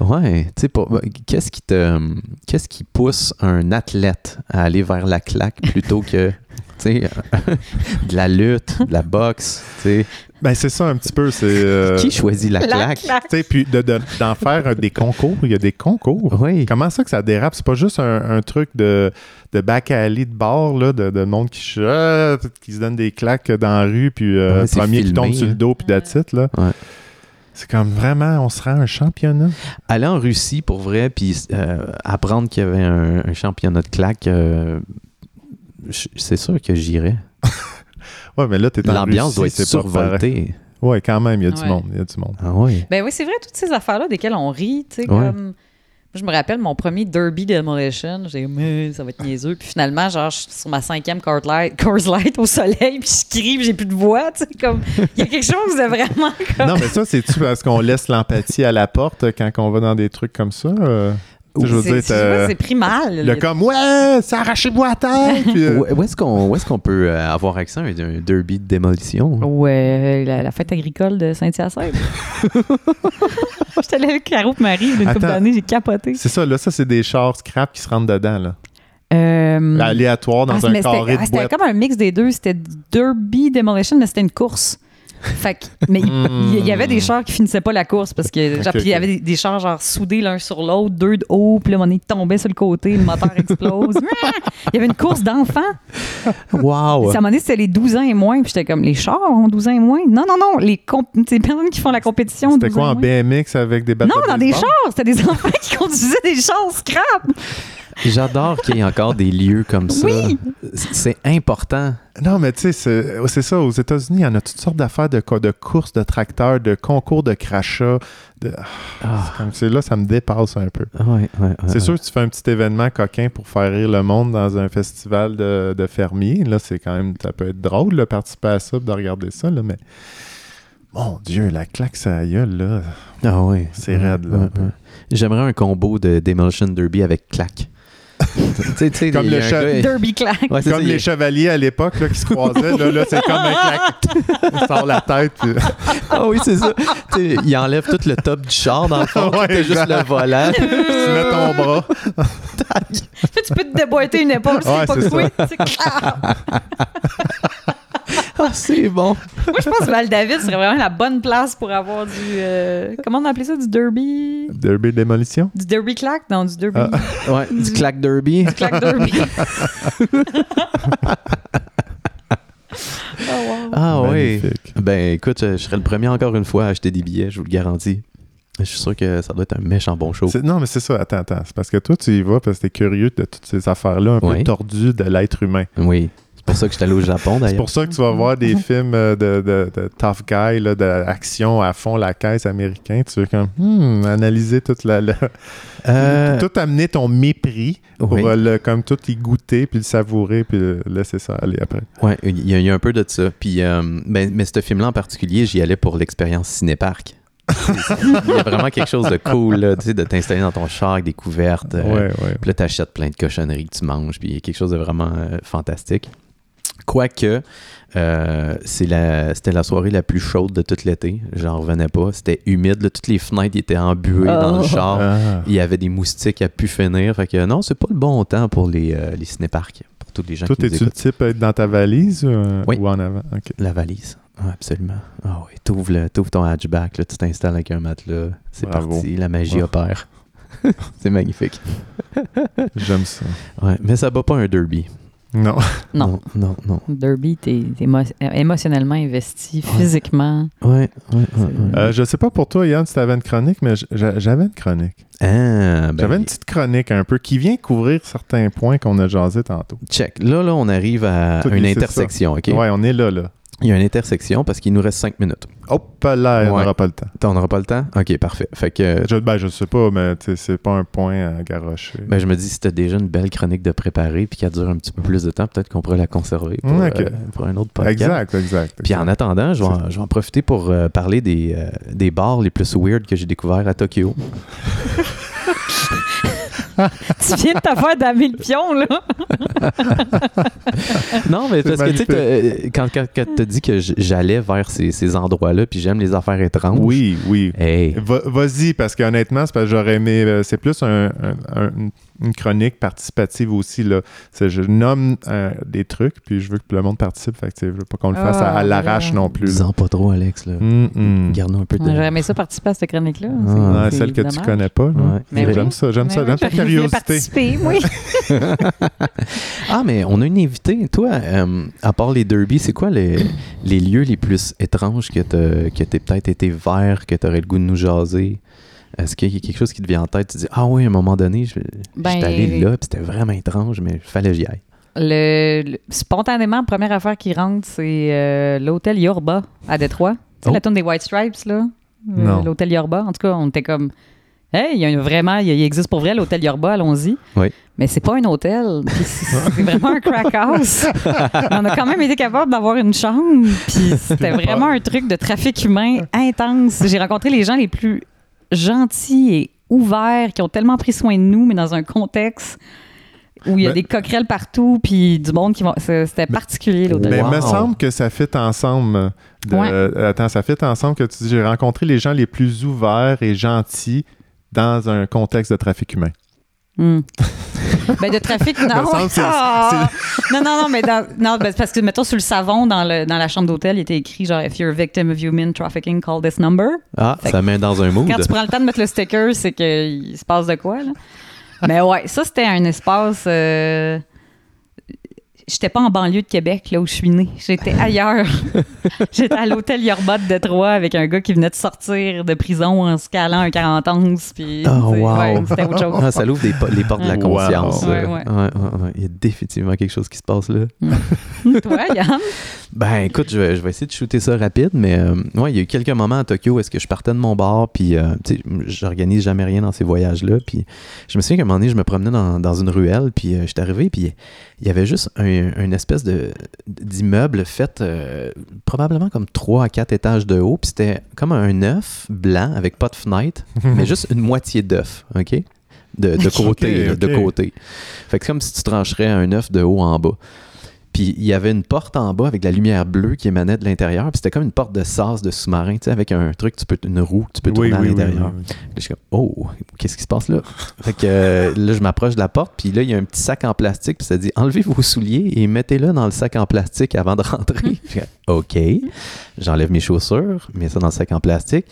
Ouais, tu sais, ben, qu'est-ce qui te. Qu'est-ce qui pousse un athlète à aller vers la claque plutôt que. Tu sais, [LAUGHS] de la lutte, de la boxe, tu sais? Ben, c'est ça un petit peu. C'est, euh, Qui choisit la, La claque? claque. tu sais, puis de, de- d'en faire euh, des concours. Il y a des concours. Oui. Comment ça que ça dérape? C'est pas juste un, un truc de, de back alley de bar, là, de, de monde qui, ch- ah, qui se donne des claques dans la rue, puis euh, Ouais, premier qui tombe sur le hein. dos, puis that's it, là. Ouais. C'est comme vraiment, on se rend un championnat. Aller en Russie pour vrai, puis euh, apprendre qu'il y avait un, un championnat de claque, euh, c'est sûr que j'irais. Ouais, mais là, t'es en L'ambiance doit être survoltée. Ouais, quand même, il y a du Ouais. monde. Il y a du monde. Ah ouais. Ben oui, c'est vrai, toutes ces affaires-là desquelles on rit, tu sais, Ouais. comme... Je me rappelle mon premier Derby Demolition, j'ai dit, mais ça va être niaiseux. Puis finalement, genre, je suis sur ma cinquième Coors Light, Coors Light au soleil, puis je crie, puis j'ai plus de voix, tu sais, comme... Il y a quelque chose de vraiment comme... Non, mais ça, c'est-tu parce qu'on laisse l'empathie à la porte quand on va dans des trucs comme ça? euh? Je veux C'est- dire, c'est- c'est pris mal. le comme, ouais, ça arrachez-vous à terre! Puis, euh, Où, est-ce qu'on où est-ce qu'on peut euh, avoir accès à un, un derby de démolition? Ouais, la, la fête agricole de Saint-Hyacinthe. [LAUGHS] J'étais allée avec Caro et Marie d'une couple d'années, j'ai capoté. C'est ça, là, ça, c'est des chars scrap qui se rentrent dedans, là. Euh, Aléatoire dans ah, un mais c'était- carré ah, de C'était boîte. comme un mix des deux. C'était Derby Demolition, mais c'était une course. Fait que- mais il- y avait des chars qui finissaient pas la course parce que genre, il y avait des, des chars genre soudés l'un sur l'autre, deux de haut, puis là, mon tombait sur le côté, le moteur explose. [LAUGHS] il y avait une course d'enfants. Wow! Puis à un moment donné, c'était les 12 ans et moins, puis j'étais comme les chars ont 12 ans et moins? Non, non, non, les, les personnes qui font la compétition. C'était 12 quoi, en. BMX avec des bateaux Non, dans des chars. C'était des [LAUGHS] enfants qui conduisaient des chars scrap. J'adore qu'il y ait encore des lieux comme ça. Oui. C'est important. Non, mais tu sais, c'est ça. Aux États-Unis, il y en a toutes sortes d'affaires de, co- de courses de tracteurs, de concours de crachats. De... Ah, C'est là, ça me dépasse un peu. ouais, ouais, ouais, C'est sûr que tu fais un petit événement coquin pour faire rire le monde dans un festival de, de fermiers. Là, c'est quand même, ça peut être drôle de participer à ça, de regarder ça, là, mais mon Dieu, la claque, ça gueule, là. Ah oui. C'est raide, là. J'aimerais un combo de Demolition Derby avec claque. [LAUGHS] Tu sais, tu sais, Comme le Derby claque. Ouais, ça, a- les chevaliers à l'époque là, qui se croisaient, là, là c'est comme un claque. Il sort la tête. puis- [LAUGHS] Ah oui, c'est ça. Il enlève tout le top du char dans le fond. Ouais, juste le volant. tu mets ton bras. tu peux te déboîter une épaule, c'est Ouais, pas c'est coué. C'est clair. Ah, c'est bon. Moi, je pense que Val-David serait vraiment la bonne place pour avoir du. euh, comment on appelait ça Du derby? Derby démolition? Du derby claque Non, du derby. Ah. [LAUGHS] Ouais, du claque derby. Claque derby. [LAUGHS] oh, wow. Ah oui. Ben écoute, euh, je serais le premier encore une fois à acheter des billets, je vous le garantis. Je suis sûr que ça doit être un méchant bon show. Non, mais c'est ça. Attends, attends. C'est parce que toi, tu y vas parce que t'es curieux de toutes ces affaires-là un peu tordues de l'être humain. Oui. C'est pour ça que je suis allé au Japon, C'est d'ailleurs. pour ça que tu vas voir des [LAUGHS] films euh, de, de, de tough guy, d'action à fond, la caisse américain. Tu veux comme hmm, analyser toute la. la- Euh, tout amener ton mépris pour oui. euh, le, comme tout y goûter, puis le savourer, puis le laisser ça aller après. Ouais, il y, a- il y a un peu de ça. Puis, euh, ben, mais ce film-là en particulier, j'y allais pour l'expérience cinéparc. [LAUGHS] il y a vraiment quelque chose de cool, là, tu sais, de t'installer dans ton char avec des couvertes. euh, ouais, ouais. Puis là, t'achètes plein de cochonneries que tu manges, puis il y a quelque chose de vraiment euh, fantastique. Quoique, euh, c'est la, c'était la soirée la plus chaude de tout l'été. J'en revenais pas. C'était humide. là, toutes les fenêtres étaient embuées dans le Oh. char. Ah. Il y avait des moustiques à pu finir. Fait que non, c'est pas le bon temps pour les, euh, les cinéparcs. Pour tous les gens Toi, qui es-tu le type à être dans ta valise ou, euh, Oui. ou en avant? La valise. Ah, absolument. Ah oui, t'ouvres, le- t'ouvres ton hatchback, là, tu t'installes avec un matelas. C'est Bravo. parti. La magie Oh. opère. [LAUGHS] c'est magnifique. J'aime ça. Ouais, mais ça bat pas un derby. Non. Non. Non, non, Derby, t'es t'es émo- émotionnellement investi, physiquement. ouais, ouais. ouais. Euh, je sais pas pour toi, Yann, si t'avais une chronique, mais j'avais une chronique. Ah, ben, J'avais une petite chronique un peu qui vient couvrir certains points qu'on a jasé tantôt. check. Là, là, on arrive à Tout une intersection, OK? Ouais, on est là, là. Il y a une intersection parce qu'il nous reste cinq minutes. Hop là, on Ouais. n'aura pas le temps. On n'aura pas le temps? OK, parfait. Fait que, Je, ben, je sais pas, mais c'est pas un point à garocher. ben, je me dis, si t'as déjà une belle chronique de préparer puis qu'elle dure un petit peu plus de temps, peut-être qu'on pourrait la conserver pour, euh, pour un autre podcast. exact, exact. Puis en attendant, je vais, en- je vais en profiter pour euh, parler des, euh, des bars les plus weird que j'ai découverts à Tokyo. [LAUGHS] [LAUGHS] tu viens de te faire damer le pion, là. [LAUGHS] non, mais C'est parce que tu sais, euh, quand, quand, quand t'as dit que j'allais vers ces, ces endroits-là, puis j'aime les affaires étranges. Oui, oui. Hey. Va- Vas-y, parce qu'honnêtement, c'est parce que j'aurais aimé. euh, C'est plus un- un- un- une chronique participative aussi. Là. Je nomme euh, des trucs, puis je veux que le monde participe. Fait que, tu je veux pas qu'on le fasse à, à Ah, l'arrache ouais. non plus. Dis-en pas trop, Alex. Là. Garde-nous un peu de. J'aurais aimé ça participer à cette chronique-là. Ah. Ouais, c'est celle que tu dommage. connais pas. Ouais. Oui. J'aime ça, j'aime ça, j'aime ta curiosité. oui. [LAUGHS] Ah, mais on a une invitée. Toi, euh, à part les derbies, c'est quoi les, les lieux les plus étranges que t'as que t'aies peut-être été vers, que t'aurais le goût de nous jaser? Est-ce qu'il y a quelque chose qui te vient en tête? Tu dis, ah oui, à un moment donné, je, Ben, j'étais allé là, puis c'était vraiment étrange, mais il fallait que j'y aille. Le, le- spontanément, la première affaire qui rentre, c'est euh, l'hôtel Yorba à Détroit. Tu sais, Oh. la tourne des White Stripes, là? Euh, Non. L'hôtel Yorba. En tout cas, on était comme. Hey, il y a vraiment, il existe pour vrai l'hôtel Yorba, allons-y. Oui. Mais c'est pas un hôtel. [LAUGHS] puis C'est vraiment un crack house. On a quand même été capable d'avoir une chambre. Puis c'était vraiment un truc de trafic humain intense. J'ai rencontré les gens les plus gentils et ouverts qui ont tellement pris soin de nous, mais dans un contexte où il y a Ben- des coquerelles partout, puis du monde qui vont. C'était particulier l'hôtel. Mais il Wow. me semble que ça fit ensemble. De, Ouais. euh, attends, ça fit ensemble que tu dis j'ai rencontré les gens les plus ouverts et gentils dans un contexte de trafic humain. Hmm. [LAUGHS] ben, de trafic, non. Que c'est- Ah! non, non, non, mais dans- non, ben, parce que, mettons, sur le savon, dans, le, dans la chambre d'hôtel, il était écrit genre, If you're a victim of human trafficking, call this number. Ah, Fait ça met dans un mood. Quand tu prends le temps de mettre le sticker, c'est qu'il se passe de quoi, là. Mais ouais, ça, c'était un espace. euh, J'étais pas en banlieue de Québec, là où je suis née. J'étais [LAUGHS] ailleurs. [LAUGHS] J'étais à l'hôtel Yorba de Détroit avec un gars qui venait de sortir de prison en scalant un 41. Puis, Oh, wow. ouais, c'était autre chose. Ah, ça l'ouvre po- les portes de la conscience. Ouais. Ouais. Il y a définitivement quelque chose qui se passe là. [LAUGHS] Toi, Yann? Ben écoute, je vais, je vais essayer de shooter ça rapide, mais euh, ouais, il y a eu quelques moments à Tokyo où est-ce que je partais de mon bar, puis euh, tu sais, j'organise jamais rien dans ces voyages-là, puis je me souviens qu'à un moment donné, je me promenais dans, dans une ruelle, puis euh, j'étais arrivé, puis il y avait juste un, une espèce de d'immeuble fait euh, probablement comme 3 à 4 étages de haut, puis c'était comme un œuf blanc avec pas de fenêtre, [LAUGHS] mais juste une moitié d'œuf, OK? De, de côté, de côté. Fait que c'est comme si tu trancherais un œuf de haut en bas. Puis il y avait une porte en bas avec de la lumière bleue qui émanait de l'intérieur. Puis c'était comme une porte de sas de sous-marin, tu sais, avec un truc, tu peux, une roue que tu peux Oui, tourner à oui, oui, l'intérieur. oui, je suis comme, oh, qu'est-ce qui se passe là? [LAUGHS] fait que euh, là, je m'approche de la porte, puis là, il y a un petit sac en plastique, puis ça dit, enlevez vos souliers et mettez-le dans le sac en plastique avant de rentrer. [LAUGHS] Je OK. J'enlève mes chaussures, mets ça dans le sac en plastique.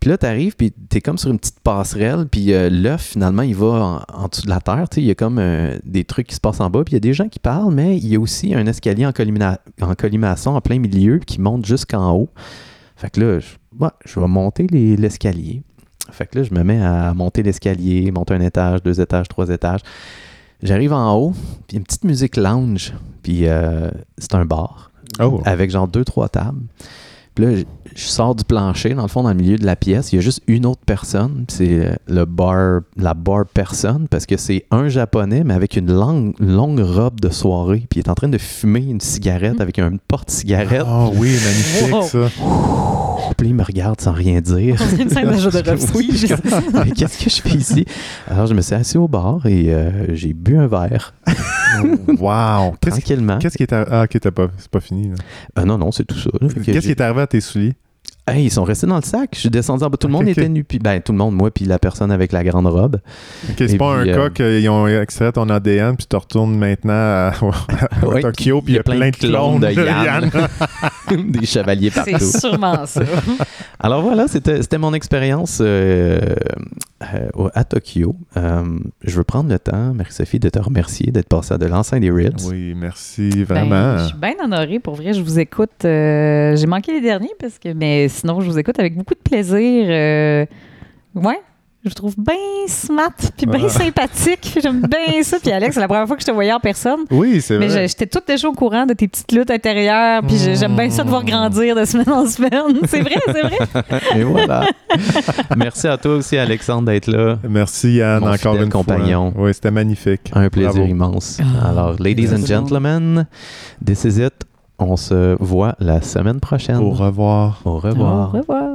Puis là, t'arrives, puis t'es comme sur une petite passerelle, puis euh, l'œuf, finalement, il va en, en dessous de la terre. Tu il y a comme euh, des trucs qui se passent en bas, puis il y a des gens qui parlent, mais il y a aussi un escalier en, collimina- en colimaçon en plein milieu qui monte jusqu'en haut. Fait que là, je, ouais, je vais monter les- l'escalier. Fait que là, je me mets à monter l'escalier, monter un étage, deux étages, trois étages. J'arrive en haut, puis une petite musique lounge, puis euh, c'est un bar Oh. avec genre deux, trois tables. Puis là, je, je sors du plancher, dans le fond, dans le milieu de la pièce. Il y a juste une autre personne. puis C'est euh, le bar, la bar personne, parce que c'est un japonais, mais avec une longue, longue robe de soirée. Puis il est en train de fumer une cigarette avec un porte-cigarette. Oh oui, magnifique Wow. ça. Puis là, il me regarde sans rien dire. On dirait une scène de jeu de [LAUGHS] refus. Oui, je- [LAUGHS] mais qu'est-ce que je fais ici? Alors, je me suis assis au bar et euh, j'ai bu un verre, wow. [LAUGHS] Qu'est-ce tranquillement. qu'est-ce qui est arrivé? Ah, ok, t'as pas- c'est pas fini. là. Ah non, non, c'est tout ça. Qu'est-ce qui est arrivé à tes souliers? Hey, ils sont restés dans le sac. Je suis descendu en bas. Tout le monde était nu. Puis, ben, tout le monde, moi, puis la personne avec la grande robe. Ok, c'est pas puis, un euh, cas qu'ils ont extrait ton ADN puis tu te retournes maintenant à, [LAUGHS] à Ouais, Tokyo puis il y a plein de clones de de Yann. Yann. [LAUGHS] [LAUGHS] Des chevaliers C'est partout. sûrement ça. Alors voilà, c'était c'était mon expérience euh, euh, à Tokyo. Euh, je veux prendre le temps, Marie-Sophie, de te remercier d'être passée à de l'enceinte des Ritz. Oui, merci Ben, vraiment. je suis bien honorée. Pour vrai, je vous écoute. euh, J'ai manqué les derniers, parce que, mais sinon, je vous écoute avec beaucoup de plaisir. euh, ouais. Je trouve bien smart, puis bien Ah. sympathique. J'aime bien ça. Puis Alex, c'est la première fois que je te voyais en personne. oui, c'est Mais vrai. je- j'étais toute déjà au courant de tes petites luttes intérieures. Puis j'ai- j'aime bien ça de voir grandir de semaine en semaine. [LAUGHS] C'est vrai, c'est vrai. [LAUGHS] Et voilà. Merci à toi aussi, Alexandre, d'être là. Merci Yann, Mon encore une compagnon. fois. Oui, c'était magnifique. Un plaisir Bravo. immense. Ah, Alors, ladies and gentlemen, this is it. On se voit la semaine prochaine. Au revoir. Au revoir. Au revoir.